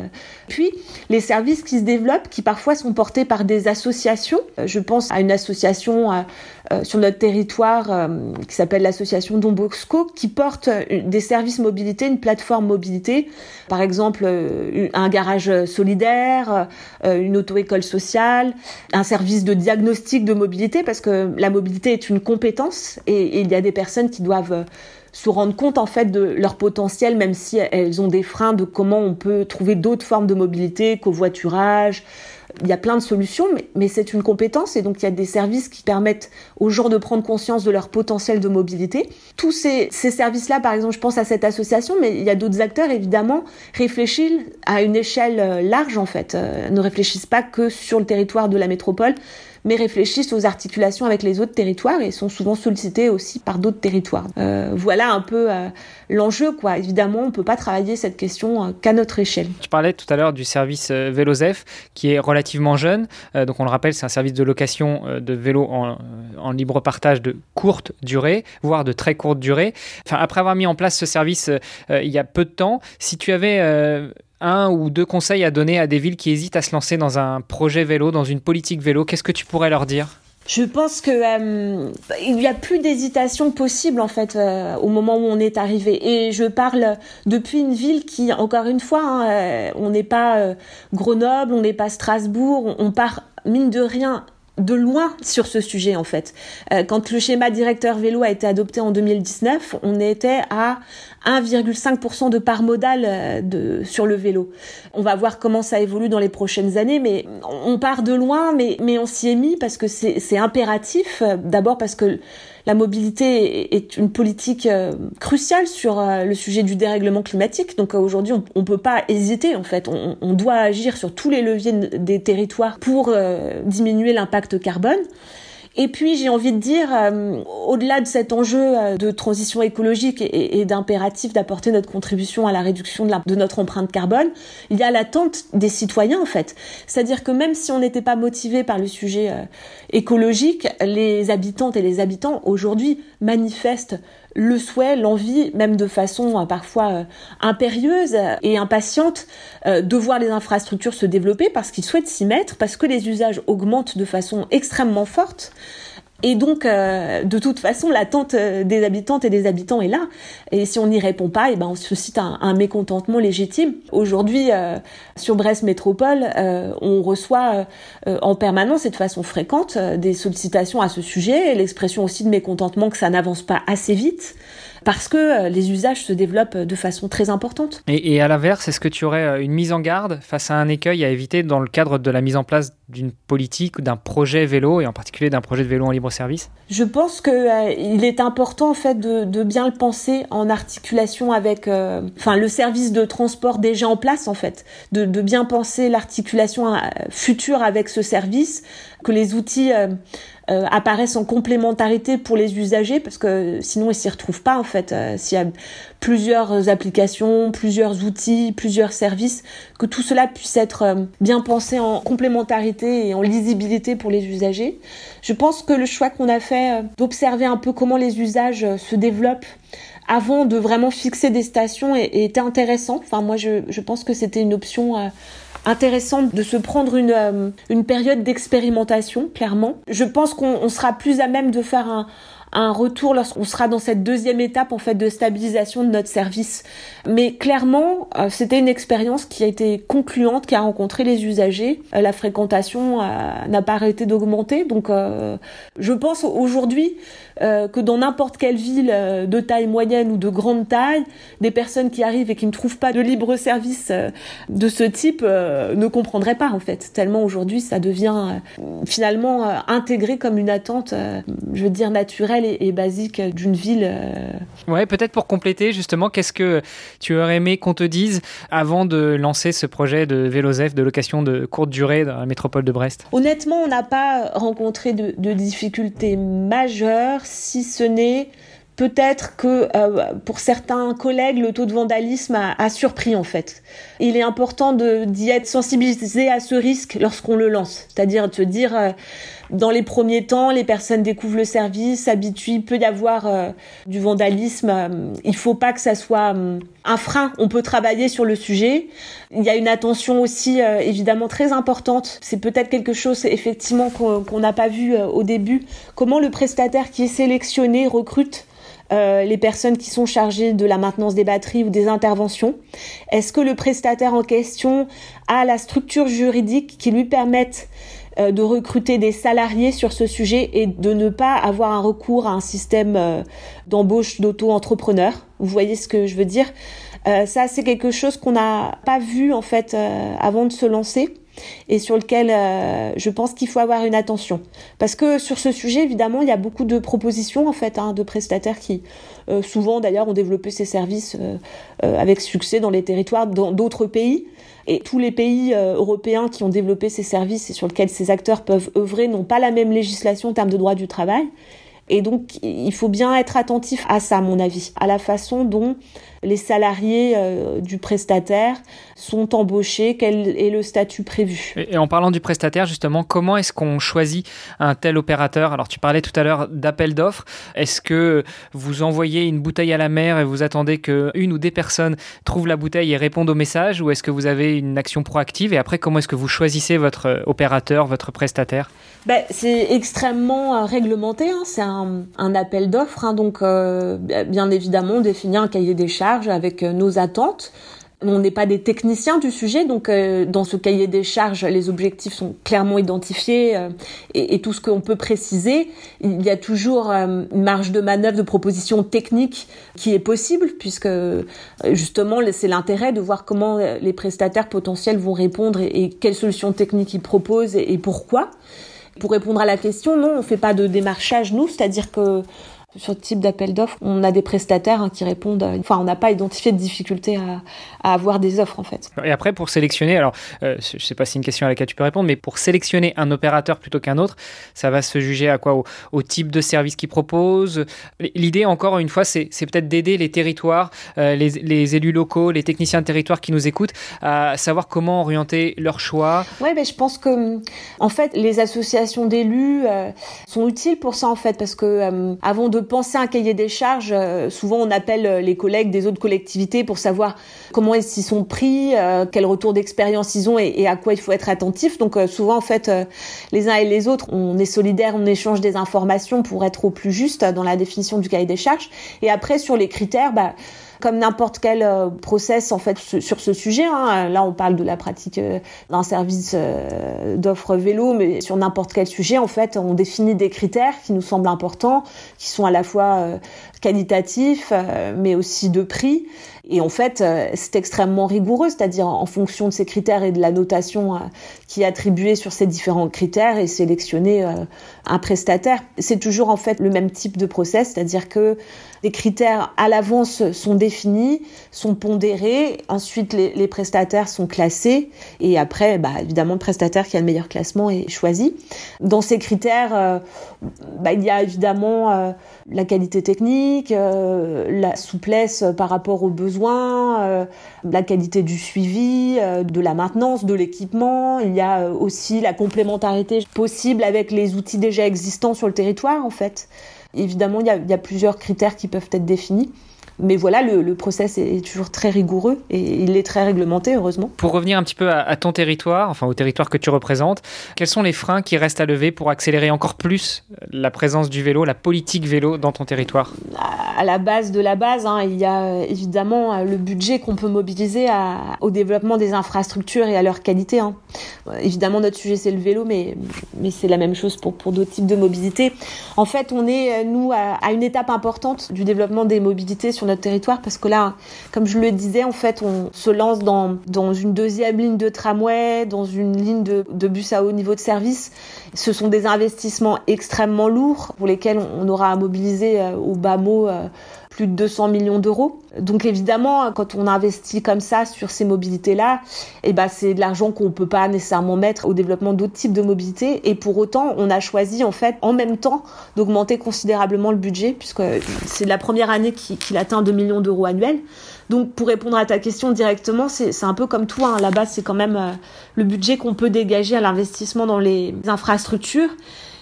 Puis, les services qui se développent, qui parfois sont portés par des associations. Je pense à une association sur notre territoire qui s'appelle l'association Don Bosco, qui porte des services mobilité, une plateforme mobilité, par exemple un garage solidaire, une auto-école sociale, un service de diagnostic de mobilité, parce que la mobilité est une compétence et, il y a des personnes qui doivent euh, se rendre compte en fait de leur potentiel, même si elles ont des freins de comment on peut trouver d'autres formes de mobilité, covoiturage. Il y a plein de solutions, mais, c'est une compétence et donc il y a des services qui permettent aux gens de prendre conscience de leur potentiel de mobilité. Tous ces, ces services-là, par exemple, je pense à cette association, mais il y a d'autres acteurs évidemment, réfléchissent à une échelle euh, large en fait, euh, ne réfléchissent pas que sur le territoire de la métropole, mais réfléchissent aux articulations avec les autres territoires et sont souvent sollicités aussi par d'autres territoires. Euh, voilà un peu l'enjeu, quoi. Évidemment, on ne peut pas travailler cette question euh, qu'à notre échelle. Tu parlais tout à l'heure du service Vélozef, qui est relativement jeune. donc, on le rappelle, c'est un service de location de vélos en, en, libre partage de courte durée, voire de très courte durée. Enfin, après avoir mis en place ce service il y a peu de temps, si tu avais un ou deux conseils à donner à des villes qui hésitent à se lancer dans un projet vélo, dans une politique vélo, qu'est-ce que tu pourrais leur dire? Je pense que euh, il n'y a plus d'hésitation possible en fait euh, au moment où on est arrivé. Et je parle depuis une ville qui, encore une fois, hein, euh, on n'est pas Grenoble, on n'est pas Strasbourg, on part mine de rien de loin sur ce sujet en fait. Euh, quand le schéma directeur vélo a été adopté en 2019, on était à 1,5% de part modale euh, sur le vélo. On va voir comment ça évolue dans les prochaines années, mais on part de loin, mais, mais on s'y est mis parce que c'est impératif. D'abord parce que la mobilité est une politique euh, cruciale sur euh, le sujet du dérèglement climatique. Donc euh, aujourd'hui, on ne peut pas hésiter en fait. On, on, doit agir sur tous les leviers des territoires pour diminuer l'impact carbone. Et puis j'ai envie de dire, euh, au-delà de cet enjeu euh, de transition écologique et, d'impératif d'apporter notre contribution à la réduction de, notre empreinte carbone, il y a l'attente des citoyens en fait. C'est-à-dire que même si on n'était pas motivé par le sujet euh, écologique, les habitantes et les habitants aujourd'hui manifestent le souhait, l'envie, même de façon euh, parfois euh, impérieuse et impatiente, euh, de voir les infrastructures se développer parce qu'ils souhaitent s'y mettre, parce que les usages augmentent de façon extrêmement forte. Et donc, euh, de toute façon, l'attente euh, des habitantes et des habitants est là. Et si on n'y répond pas, eh ben, on suscite un, mécontentement légitime. Aujourd'hui, euh, sur Brest Métropole, on reçoit en permanence et de façon fréquente des sollicitations à ce sujet, l'expression aussi de mécontentement que ça n'avance pas assez vite parce que euh, les usages se développent de façon très importante. Et, à l'inverse, est-ce que tu aurais euh, une mise en garde face à un écueil à éviter dans le cadre de la mise en place d'une politique ou d'un projet vélo, et en particulier d'un projet de vélo en libre service Je pense qu'il euh, est important en fait de, bien le penser en articulation avec enfin, le service de transport déjà en place en fait, de, de bien penser l'articulation future avec ce service, que les outils euh, apparaissent en complémentarité pour les usagers parce que sinon ils s'y retrouvent pas en fait. Euh, s'il y a plusieurs applications, plusieurs outils, plusieurs services, que tout cela puisse être euh, bien pensé en complémentarité et en lisibilité pour les usagers. Je pense que le choix qu'on a fait d'observer un peu comment les usages se développent avant de vraiment fixer des stations était intéressant. Enfin moi je, je pense que c'était une option intéressant de se prendre une, euh, une période d'expérimentation, clairement. Je pense qu'on sera plus à même de faire un, un retour lorsqu'on sera dans cette deuxième étape en fait de stabilisation de notre service. Mais clairement, euh, c'était une expérience qui a été concluante, qui a rencontré les usagers. Euh, la fréquentation euh, n'a pas arrêté d'augmenter. Donc, je pense aujourd'hui que dans n'importe quelle ville de taille moyenne ou de grande taille, des personnes qui arrivent et qui ne trouvent pas de libre service de ce type ne comprendraient pas en fait. Tellement aujourd'hui, ça devient finalement intégré comme une attente, je veux dire naturelle et, basique d'une ville. Euh. Ouais, peut-être pour compléter, justement, qu'est-ce que tu aurais aimé qu'on te dise avant de lancer ce projet de Vélozef de location de courte durée dans la métropole de Brest? Honnêtement, on n'a pas rencontré de, difficultés majeures, si ce n'est peut-être que euh, pour certains collègues, le taux de vandalisme a, surpris en fait. Il est important d'y être sensibilisé à ce risque lorsqu'on le lance, c'est-à-dire de se dire euh, dans les premiers temps, les personnes découvrent le service, s'habituent, peut y avoir euh, du vandalisme. Euh, il faut pas que ça soit euh, un frein. On peut travailler sur le sujet. Il y a une attention aussi évidemment très importante. C'est peut-être quelque chose effectivement qu'on n'a pas vu au début. Comment le prestataire qui est sélectionné recrute les personnes qui sont chargées de la maintenance des batteries ou des interventions? Est-ce que le prestataire en question a la structure juridique qui lui permette de recruter des salariés sur ce sujet et de ne pas avoir un recours à un système euh, d'embauche d'auto-entrepreneurs. Vous voyez ce que je veux dire? Euh, Ça, c'est quelque chose qu'on n'a pas vu en fait avant de se lancer et sur lequel je pense qu'il faut avoir une attention. Parce que sur ce sujet, évidemment, il y a beaucoup de propositions en fait hein, de prestataires qui souvent d'ailleurs ont développé ces services avec succès dans les territoires dans d'autres pays. Et tous les pays euh, européens qui ont développé ces services et sur lesquels ces acteurs peuvent œuvrer n'ont pas la même législation en termes de droit du travail. Et donc, il faut bien être attentif à ça, à mon avis, à la façon dont les salariés euh, du prestataire sont embauchés, quel est le statut prévu. Et, en parlant du prestataire, justement, comment est-ce qu'on choisit un tel opérateur? Alors, tu parlais tout à l'heure d'appel d'offres. Est-ce que vous envoyez une bouteille à la mer et vous attendez qu'une ou des personnes trouvent la bouteille et répondent au message Ou est-ce que vous avez une action proactive? Et après, comment est-ce que vous choisissez votre euh, opérateur, votre prestataire? Ben, C'est extrêmement euh, réglementé. Hein. C'est un, appel d'offres. Hein. Donc, bien évidemment, on définit un cahier des charges avec euh, nos attentes. On n'est pas des techniciens du sujet, donc euh, dans ce cahier des charges, les objectifs sont clairement identifiés euh, et, tout ce qu'on peut préciser. Il y a toujours une marge de manœuvre, de proposition technique qui est possible, puisque justement c'est l'intérêt de voir comment les prestataires potentiels vont répondre et, quelles solutions techniques ils proposent et, et pourquoi. Pour répondre à la question, non, on fait pas de démarchage nous, c'est-à-dire que sur ce type d'appel d'offres, on a des prestataires hein, qui répondent. Enfin, on n'a pas identifié de difficulté à, à, avoir des offres en fait. Et après, pour sélectionner, alors euh, je ne sais pas si c'est une question à laquelle tu peux répondre, mais pour sélectionner un opérateur plutôt qu'un autre, ça va se juger à quoi? Au, type de service qu'il propose? L'idée, encore une fois, c'est peut-être d'aider les territoires, euh, les, les, élus locaux, les techniciens de territoire qui nous écoutent, à savoir comment orienter leur choix. Ouais, mais je pense que en fait, les associations d'élus euh, sont utiles pour ça en fait, parce que avant de penser un cahier des charges, euh, souvent on appelle euh, les collègues des autres collectivités pour savoir comment ils s'y sont pris, euh, quel retour d'expérience ils ont et, à quoi il faut être attentif. Donc souvent en fait, les uns et les autres, on est solidaires, on échange des informations pour être au plus juste dans la définition du cahier des charges. Et après sur les critères, bah comme n'importe quel euh, process en fait sur ce sujet. Hein. Là, on parle de la pratique euh, d'un service euh, d'offre vélo, mais sur n'importe quel sujet, en fait, on définit des critères qui nous semblent importants, qui sont à la fois qualitatifs, mais aussi de prix. Et en fait, c'est extrêmement rigoureux, c'est-à-dire en fonction de ces critères et de la notation qui est attribuée sur ces différents critères et sélectionner un prestataire. C'est toujours en fait le même type de process, c'est-à-dire que les critères à l'avance sont définis, sont pondérés. Ensuite, les, prestataires sont classés. Et après, bah, évidemment, le prestataire qui a le meilleur classement est choisi. Dans ces critères, euh, bah, il y a évidemment euh, la qualité technique, euh, la souplesse par rapport aux besoins, la qualité du suivi, de la maintenance, de l'équipement. Il y a aussi la complémentarité possible avec les outils déjà existants sur le territoire, en fait. Évidemment, il y, a, plusieurs critères qui peuvent être définis. Mais voilà, le, le, process est toujours très rigoureux et il est très réglementé, heureusement. Pour revenir un petit peu à, ton territoire, enfin au territoire que tu représentes, quels sont les freins qui restent à lever pour accélérer encore plus la présence du vélo, la politique vélo dans ton territoire? À la base de la base, hein, il y a euh, évidemment euh, le budget qu'on peut mobiliser à, au développement des infrastructures et à leur qualité. Hein. Évidemment, notre sujet c'est le vélo, mais, mais c'est la même chose pour, pour d'autres types de mobilité. En fait, on est, nous, à, à une étape importante du développement des mobilités sur notre territoire parce que là, comme je le disais, en fait, on se lance dans, une deuxième ligne de tramway, dans une ligne de, de bus à haut niveau de service. Ce sont des investissements extrêmement lourds pour lesquels on aura à mobiliser euh, au bas mot euh, plus de 200 millions d'euros. Donc évidemment, quand on investit comme ça sur ces mobilités-là, eh ben c'est de l'argent qu'on peut pas nécessairement mettre au développement d'autres types de mobilités. Et pour autant, on a choisi en fait en même temps d'augmenter considérablement le budget puisque c'est la première année qu'il atteint 2 millions d'euros annuels. Donc pour répondre à ta question directement, c'est un peu comme toi. Hein. Là-bas, c'est quand même euh, le budget qu'on peut dégager à l'investissement dans les infrastructures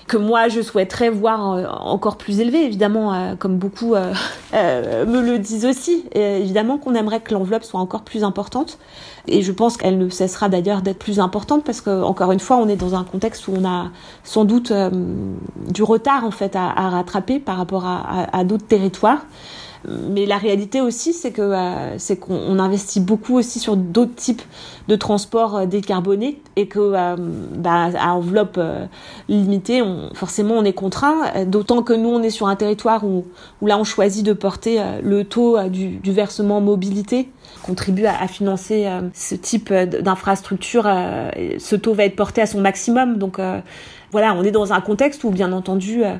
que moi je souhaiterais voir euh, encore plus élevé, évidemment, euh, comme beaucoup euh, [laughs] me le disent aussi. Évidemment qu'on aimerait que l'enveloppe soit encore plus importante. Et je pense qu'elle ne cessera d'ailleurs d'être plus importante parce que, encore une fois, on est dans un contexte où on a sans doute du retard en fait à, rattraper par rapport à d'autres territoires. Mais la réalité aussi, c'est que euh, c'est qu'on investit beaucoup aussi sur d'autres types de transports euh, décarbonés et que euh, bah, à enveloppe limitée, forcément, on est contraint. D'autant que nous, on est sur un territoire où, où là, on choisit de porter le taux du, du versement mobilité contribue à, à financer ce type d'infrastructure. ce taux va être porté à son maximum, donc voilà, on est dans un contexte où, bien entendu, euh,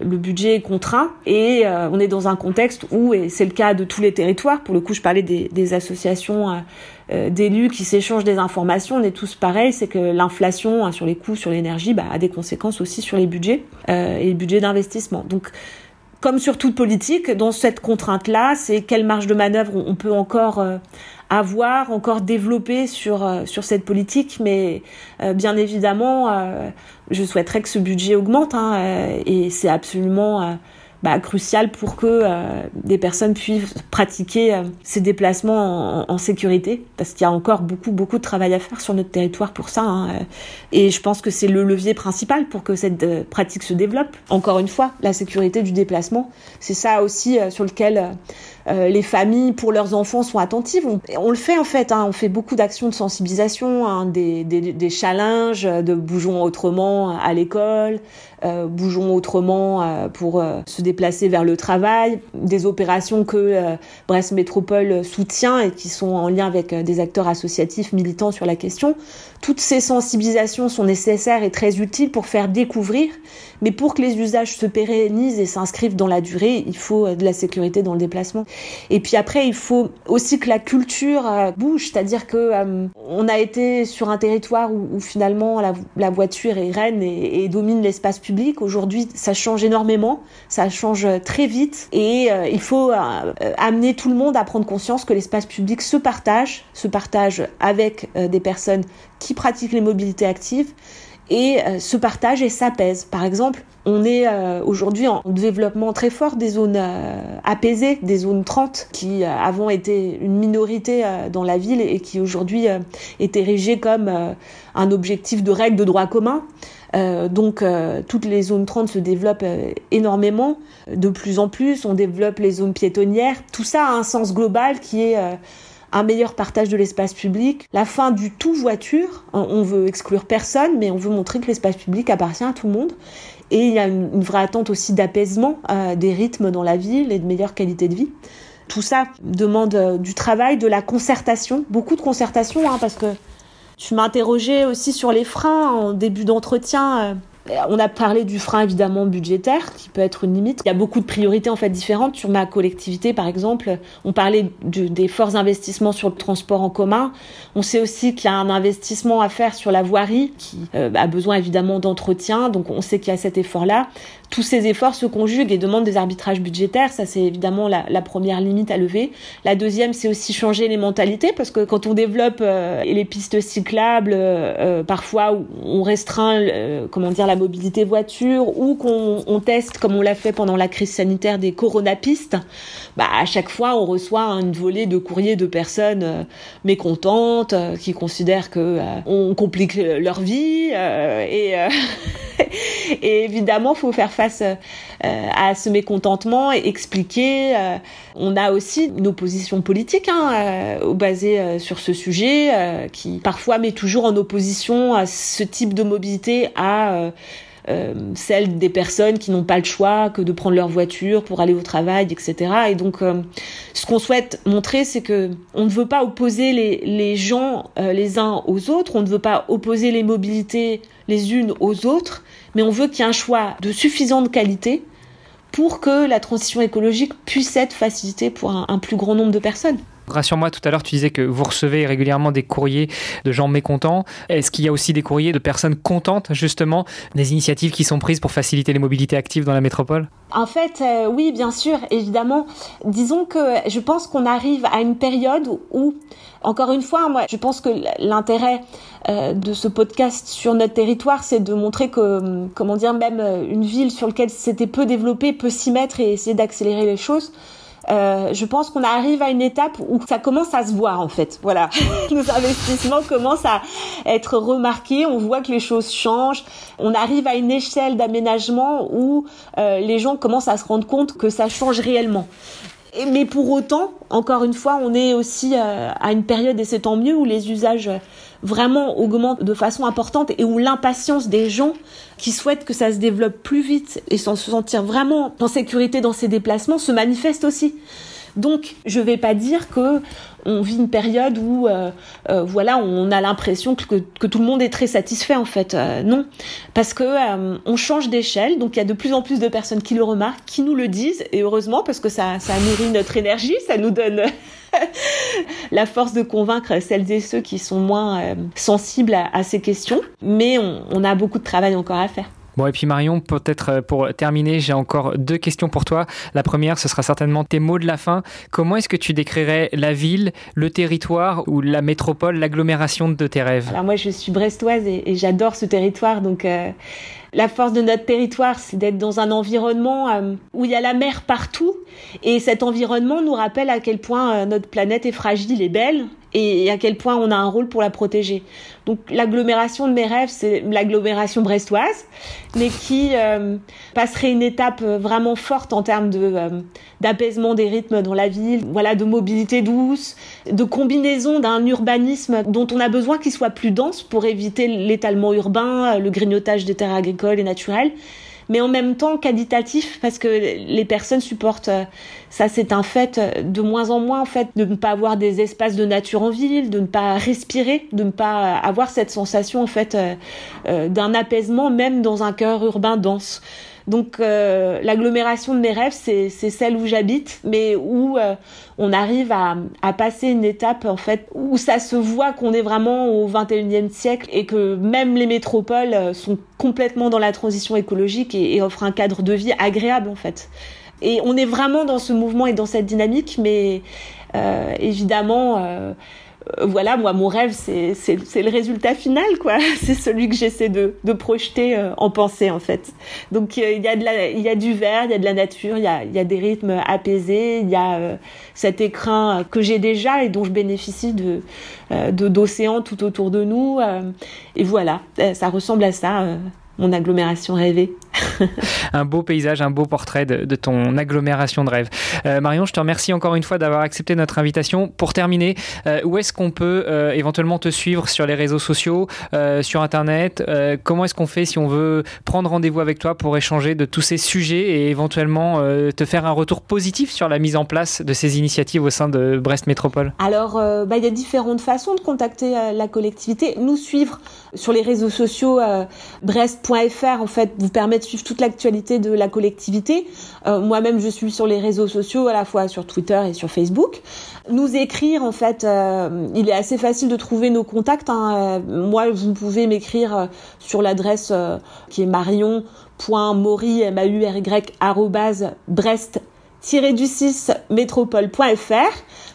le budget est contraint et euh, on est dans un contexte où, et c'est le cas de tous les territoires, pour le coup, je parlais des, associations euh, d'élus qui s'échangent des informations, on est tous pareils, c'est que l'inflation hein, sur les coûts, sur l'énergie, bah, a des conséquences aussi sur les budgets et les budgets d'investissement. Donc, comme sur toute politique, dans cette contrainte-là, c'est quelle marge de manœuvre on peut encore avoir, encore développer sur, euh, sur cette politique. Mais euh, bien évidemment, euh, je souhaiterais que ce budget augmente hein, et c'est absolument bah, crucial pour que des personnes puissent pratiquer ces déplacements en, sécurité, parce qu'il y a encore beaucoup beaucoup de travail à faire sur notre territoire pour ça. Hein, et je pense que c'est le levier principal pour que cette pratique se développe. Encore une fois, la sécurité du déplacement, c'est ça aussi sur lequel les familles pour leurs enfants sont attentives. On, le fait en fait, hein, on fait beaucoup d'actions de sensibilisation, hein, des, des, des challenges de bougeons autrement à l'école, euh, bougeons autrement euh, pour euh, se déplacer vers le travail, des opérations que Brest Métropole soutient et qui sont en lien avec des acteurs associatifs militants sur la question. Toutes ces sensibilisations sont nécessaires et très utiles pour faire découvrir, mais pour que les usages se pérennisent et s'inscrivent dans la durée, il faut de la sécurité dans le déplacement. Et puis après, il faut aussi que la culture bouge, c'est-à-dire que on a été sur un territoire où, finalement la, voiture est reine et domine l'espace public. Aujourd'hui, ça change énormément, ça change très vite. Et euh, il faut euh, amener tout le monde à prendre conscience que l'espace public se partage, se partage avec euh, des personnes qui pratiquent les mobilités actives et se partage et s'apaise. Par exemple, on est aujourd'hui en développement très fort des zones apaisées, des zones 30 qui avant étaient une minorité dans la ville et qui aujourd'hui est érigée comme un objectif de règle de droit commun. Euh, donc euh, toutes les zones 30 se développent euh, énormément, de plus en plus, on développe les zones piétonnières. Tout ça a un sens global qui est un meilleur partage de l'espace public, la fin du tout voiture. On veut exclure personne, mais on veut montrer que l'espace public appartient à tout le monde. Et il y a une, vraie attente aussi d'apaisement des rythmes dans la ville et de meilleure qualité de vie. Tout ça demande du travail, de la concertation, beaucoup de concertation, hein, parce que tu m'interrogeais aussi sur les freins en début d'entretien. Euh, on a parlé du frein évidemment budgétaire qui peut être une limite. Il y a beaucoup de priorités en fait différentes sur ma collectivité par exemple. On parlait des forts investissements sur le transport en commun. On sait aussi qu'il y a un investissement à faire sur la voirie qui euh, a besoin évidemment d'entretien. Donc on sait qu'il y a cet effort là tous ces efforts se conjuguent et demandent des arbitrages budgétaires. Ça, c'est évidemment la, première limite à lever. La deuxième, c'est aussi changer les mentalités parce que quand on développe euh, les pistes cyclables, euh parfois on restreint, comment dire, la mobilité voiture ou qu'on teste, comme on l'a fait pendant la crise sanitaire, des coronapistes, bah, à chaque fois, on reçoit une volée de courriers de personnes euh, mécontentes, euh, qui considèrent que euh, on complique leur vie. et, [laughs] et évidemment, faut faire face à ce mécontentement et expliquer. on a aussi une opposition politique hein, basée sur ce sujet, qui parfois met toujours en opposition à ce type de mobilité à euh, celle des personnes qui n'ont pas le choix que de prendre leur voiture pour aller au travail, etc. Et donc, euh, ce qu'on souhaite montrer, c'est que on ne veut pas opposer les, les gens euh, les uns aux autres, on ne veut pas opposer les mobilités les unes aux autres, mais on veut qu'il y ait un choix de suffisante qualité pour que la transition écologique puisse être facilitée pour un plus grand nombre de personnes. Rassure-moi, tout à l'heure, tu disais que vous recevez régulièrement des courriers de gens mécontents. Est-ce qu'il y a aussi des courriers de personnes contentes, justement, des initiatives qui sont prises pour faciliter les mobilités actives dans la métropole? En fait, euh, oui, bien sûr, évidemment. Disons que je pense qu'on arrive à une période où, encore une fois, moi, je pense que l'intérêt euh, de ce podcast sur notre territoire, c'est de montrer que, comment dire, même une ville sur laquelle c'était peu développé peut s'y mettre et essayer d'accélérer les choses. Euh, je pense qu'on arrive à une étape où ça commence à se voir en fait. Voilà, [laughs] nos investissements commencent à être remarqués. On voit que les choses changent. On arrive à une échelle d'aménagement où euh, les gens commencent à se rendre compte que ça change réellement. Mais pour autant, encore une fois, on est aussi euh, à une période, et c'est tant mieux, où les usages vraiment augmente de façon importante et où l'impatience des gens qui souhaitent que ça se développe plus vite et sans se sentir vraiment en sécurité dans ces déplacements se manifeste aussi. Donc, je vais pas dire que on vit une période où, euh, euh, voilà, on a l'impression que, tout le monde est très satisfait en fait. Euh, non, parce que on change d'échelle, donc il y a de plus en plus de personnes qui le remarquent, qui nous le disent, et heureusement parce que ça, nourrit notre énergie, ça nous donne [laughs] la force de convaincre celles et ceux qui sont moins sensibles à, ces questions. Mais on a beaucoup de travail encore à faire. Bon, et puis Marion, peut-être euh, pour terminer, j'ai encore deux questions pour toi. La première, ce sera certainement tes mots de la fin. Comment est-ce que tu décrirais la ville, le territoire ou la métropole, l'agglomération de tes rêves? Alors moi, je suis brestoise et, j'adore ce territoire, donc euh, la force de notre territoire, c'est d'être dans un environnement euh, où il y a la mer partout, et cet environnement nous rappelle à quel point notre planète est fragile et belle, et à quel point on a un rôle pour la protéger. Donc l'agglomération de mes rêves, c'est l'agglomération brestoise, mais qui euh, passerait une étape euh, vraiment forte en termes de euh, d'apaisement des rythmes dans la ville, voilà, de mobilité douce, de combinaison d'un urbanisme dont on a besoin qu'il soit plus dense pour éviter l'étalement urbain, le grignotage des terres agricoles et naturelles mais en même temps qualitatif parce que les personnes supportent, euh, ça c'est un fait, euh, de moins en moins en fait, de ne pas avoir des espaces de nature en ville, de ne pas respirer, de ne pas avoir cette sensation en fait euh, d'un apaisement même dans un cœur urbain dense. Donc euh, l'agglomération de mes rêves, c'est celle où j'habite, mais où euh, on arrive à, passer une étape en fait où ça se voit qu'on est vraiment au 21e siècle et que même les métropoles euh, sont complètement dans la transition écologique et, et offrent un cadre de vie agréable en fait. Et on est vraiment dans ce mouvement et dans cette dynamique, mais évidemment voilà, moi, mon rêve, c'est le résultat final, quoi. [laughs] C'est celui que j'essaie de, de, projeter euh, en pensée, en fait. Donc, euh, il y, a y a du vert, il y a de la nature, il y a, y a des rythmes apaisés, il y a cet écrin que j'ai déjà et dont je bénéficie de d'océans tout autour de nous. et voilà, ça ressemble à ça mon agglomération rêvée. [laughs] un beau paysage, un beau portrait de, ton agglomération de rêve. Euh, Marion, je te remercie encore une fois d'avoir accepté notre invitation. Pour terminer, euh, où est-ce qu'on peut euh, éventuellement te suivre sur les réseaux sociaux, sur Internet Comment est-ce qu'on fait si on veut prendre rendez-vous avec toi pour échanger de tous ces sujets et éventuellement te faire un retour positif sur la mise en place de ces initiatives au sein de Brest Métropole? Alors, bah, il y a différentes façons de contacter la collectivité. Nous suivre sur les réseaux sociaux brest.fr en fait vous permet suivre toute l'actualité de la collectivité. Euh, moi-même, je suis sur les réseaux sociaux, à la fois sur Twitter et sur Facebook. Nous écrire, en fait, euh, il est assez facile de trouver nos contacts. Hein. Euh, moi, vous pouvez m'écrire sur l'adresse qui est marion.maury, m a u r y brest du 6 métropole.fr.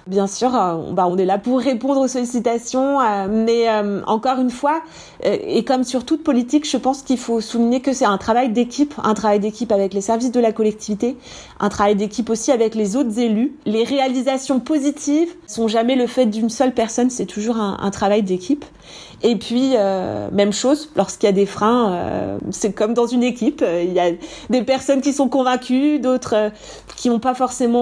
Bien sûr, on, bah, on est là pour répondre aux sollicitations, mais encore une fois, et comme sur toute politique, je pense qu'il faut souligner que c'est un travail d'équipe, un travail d'équipe avec les services de la collectivité, un travail d'équipe aussi avec les autres élus. Les réalisations positives sont jamais le fait d'une seule personne, c'est toujours un travail d'équipe. Et puis, euh, même chose, lorsqu'il y a des freins, euh, c'est comme dans une équipe. Il y a des personnes qui sont convaincues, d'autres euh, qui n'ont pas forcément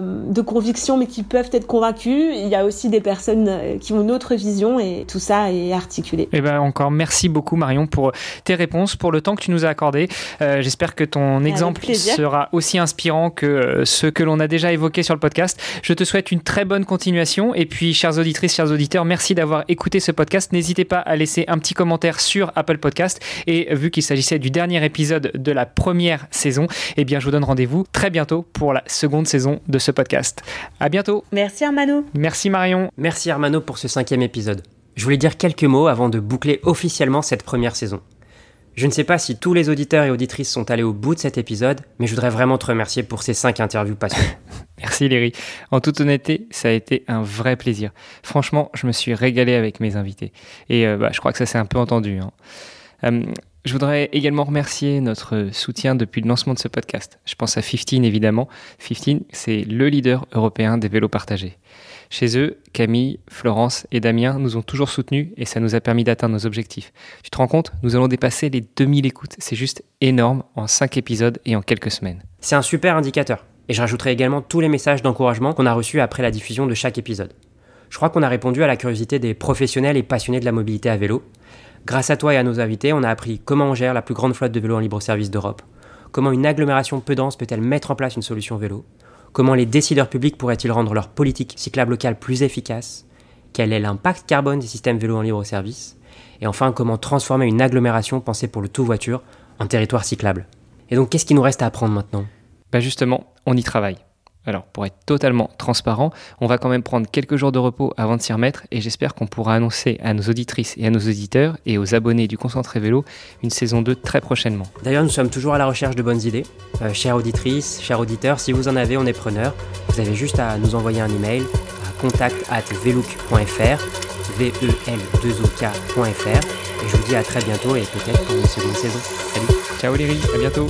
de conviction, mais qui peuvent être convaincues. Il y a aussi des personnes qui ont une autre vision et tout ça est articulé. Et eh ben encore merci beaucoup Marion pour tes réponses, pour le temps que tu nous as accordé. J'espère que ton exemple sera aussi inspirant que ce que l'on a déjà évoqué sur le podcast. Je te souhaite une très bonne continuation. Et puis, chères auditrices, chers auditeurs, merci d'avoir écouté ce podcast. N'hésitez n'hésitez pas à laisser un petit commentaire sur Apple Podcast. Et vu qu'il s'agissait du dernier épisode de la première saison, eh bien, je vous donne rendez-vous très bientôt pour la seconde saison de ce podcast. À bientôt. Merci Armano. Merci Marion. Merci Armano pour ce cinquième épisode. Je voulais dire quelques mots avant de boucler officiellement cette première saison. Je ne sais pas si tous les auditeurs et auditrices sont allés au bout de cet épisode, mais je voudrais vraiment te remercier pour ces cinq interviews passionnées. [laughs] Merci Léry. En toute honnêteté, ça a été un vrai plaisir. Franchement, je me suis régalé avec mes invités. Et euh, bah, je crois que ça s'est un peu entendu. Hein. Euh, je voudrais également remercier notre soutien depuis le lancement de ce podcast. Je pense à 15 évidemment. 15, c'est le leader européen des vélos partagés. Chez eux, Camille, Florence et Damien nous ont toujours soutenus et ça nous a permis d'atteindre nos objectifs. Tu te rends compte? Nous allons dépasser les 2000 écoutes. C'est juste énorme en 5 épisodes et en quelques semaines. C'est un super indicateur. Et je rajouterai également tous les messages d'encouragement qu'on a reçus après la diffusion de chaque épisode. Je crois qu'on a répondu à la curiosité des professionnels et passionnés de la mobilité à vélo. Grâce à toi et à nos invités, on a appris comment on gère la plus grande flotte de vélos en libre service d'Europe, comment une agglomération peu dense peut-elle mettre en place une solution vélo, Comment les décideurs publics pourraient-ils rendre leur politique cyclable locale plus efficace? Quel est l'impact carbone des systèmes vélos en libre service? Et enfin, comment transformer une agglomération pensée pour le tout voiture en territoire cyclable? Et donc, qu'est-ce qui nous reste à apprendre maintenant? Bah Justement, on y travaille. Alors, pour être totalement transparent, on va quand même prendre quelques jours de repos avant de s'y remettre et j'espère qu'on pourra annoncer à nos auditrices et à nos auditeurs et aux abonnés du Concentré Vélo une saison 2 très prochainement. D'ailleurs, nous sommes toujours à la recherche de bonnes idées. Euh, chères auditrices, chers auditeurs, si vous en avez, on est preneur. Vous avez juste à nous envoyer un email à contact at velook.fr, v e l 2 okfr et je vous dis à très bientôt et peut-être pour une seconde saison. Salut Ciao Léry, à bientôt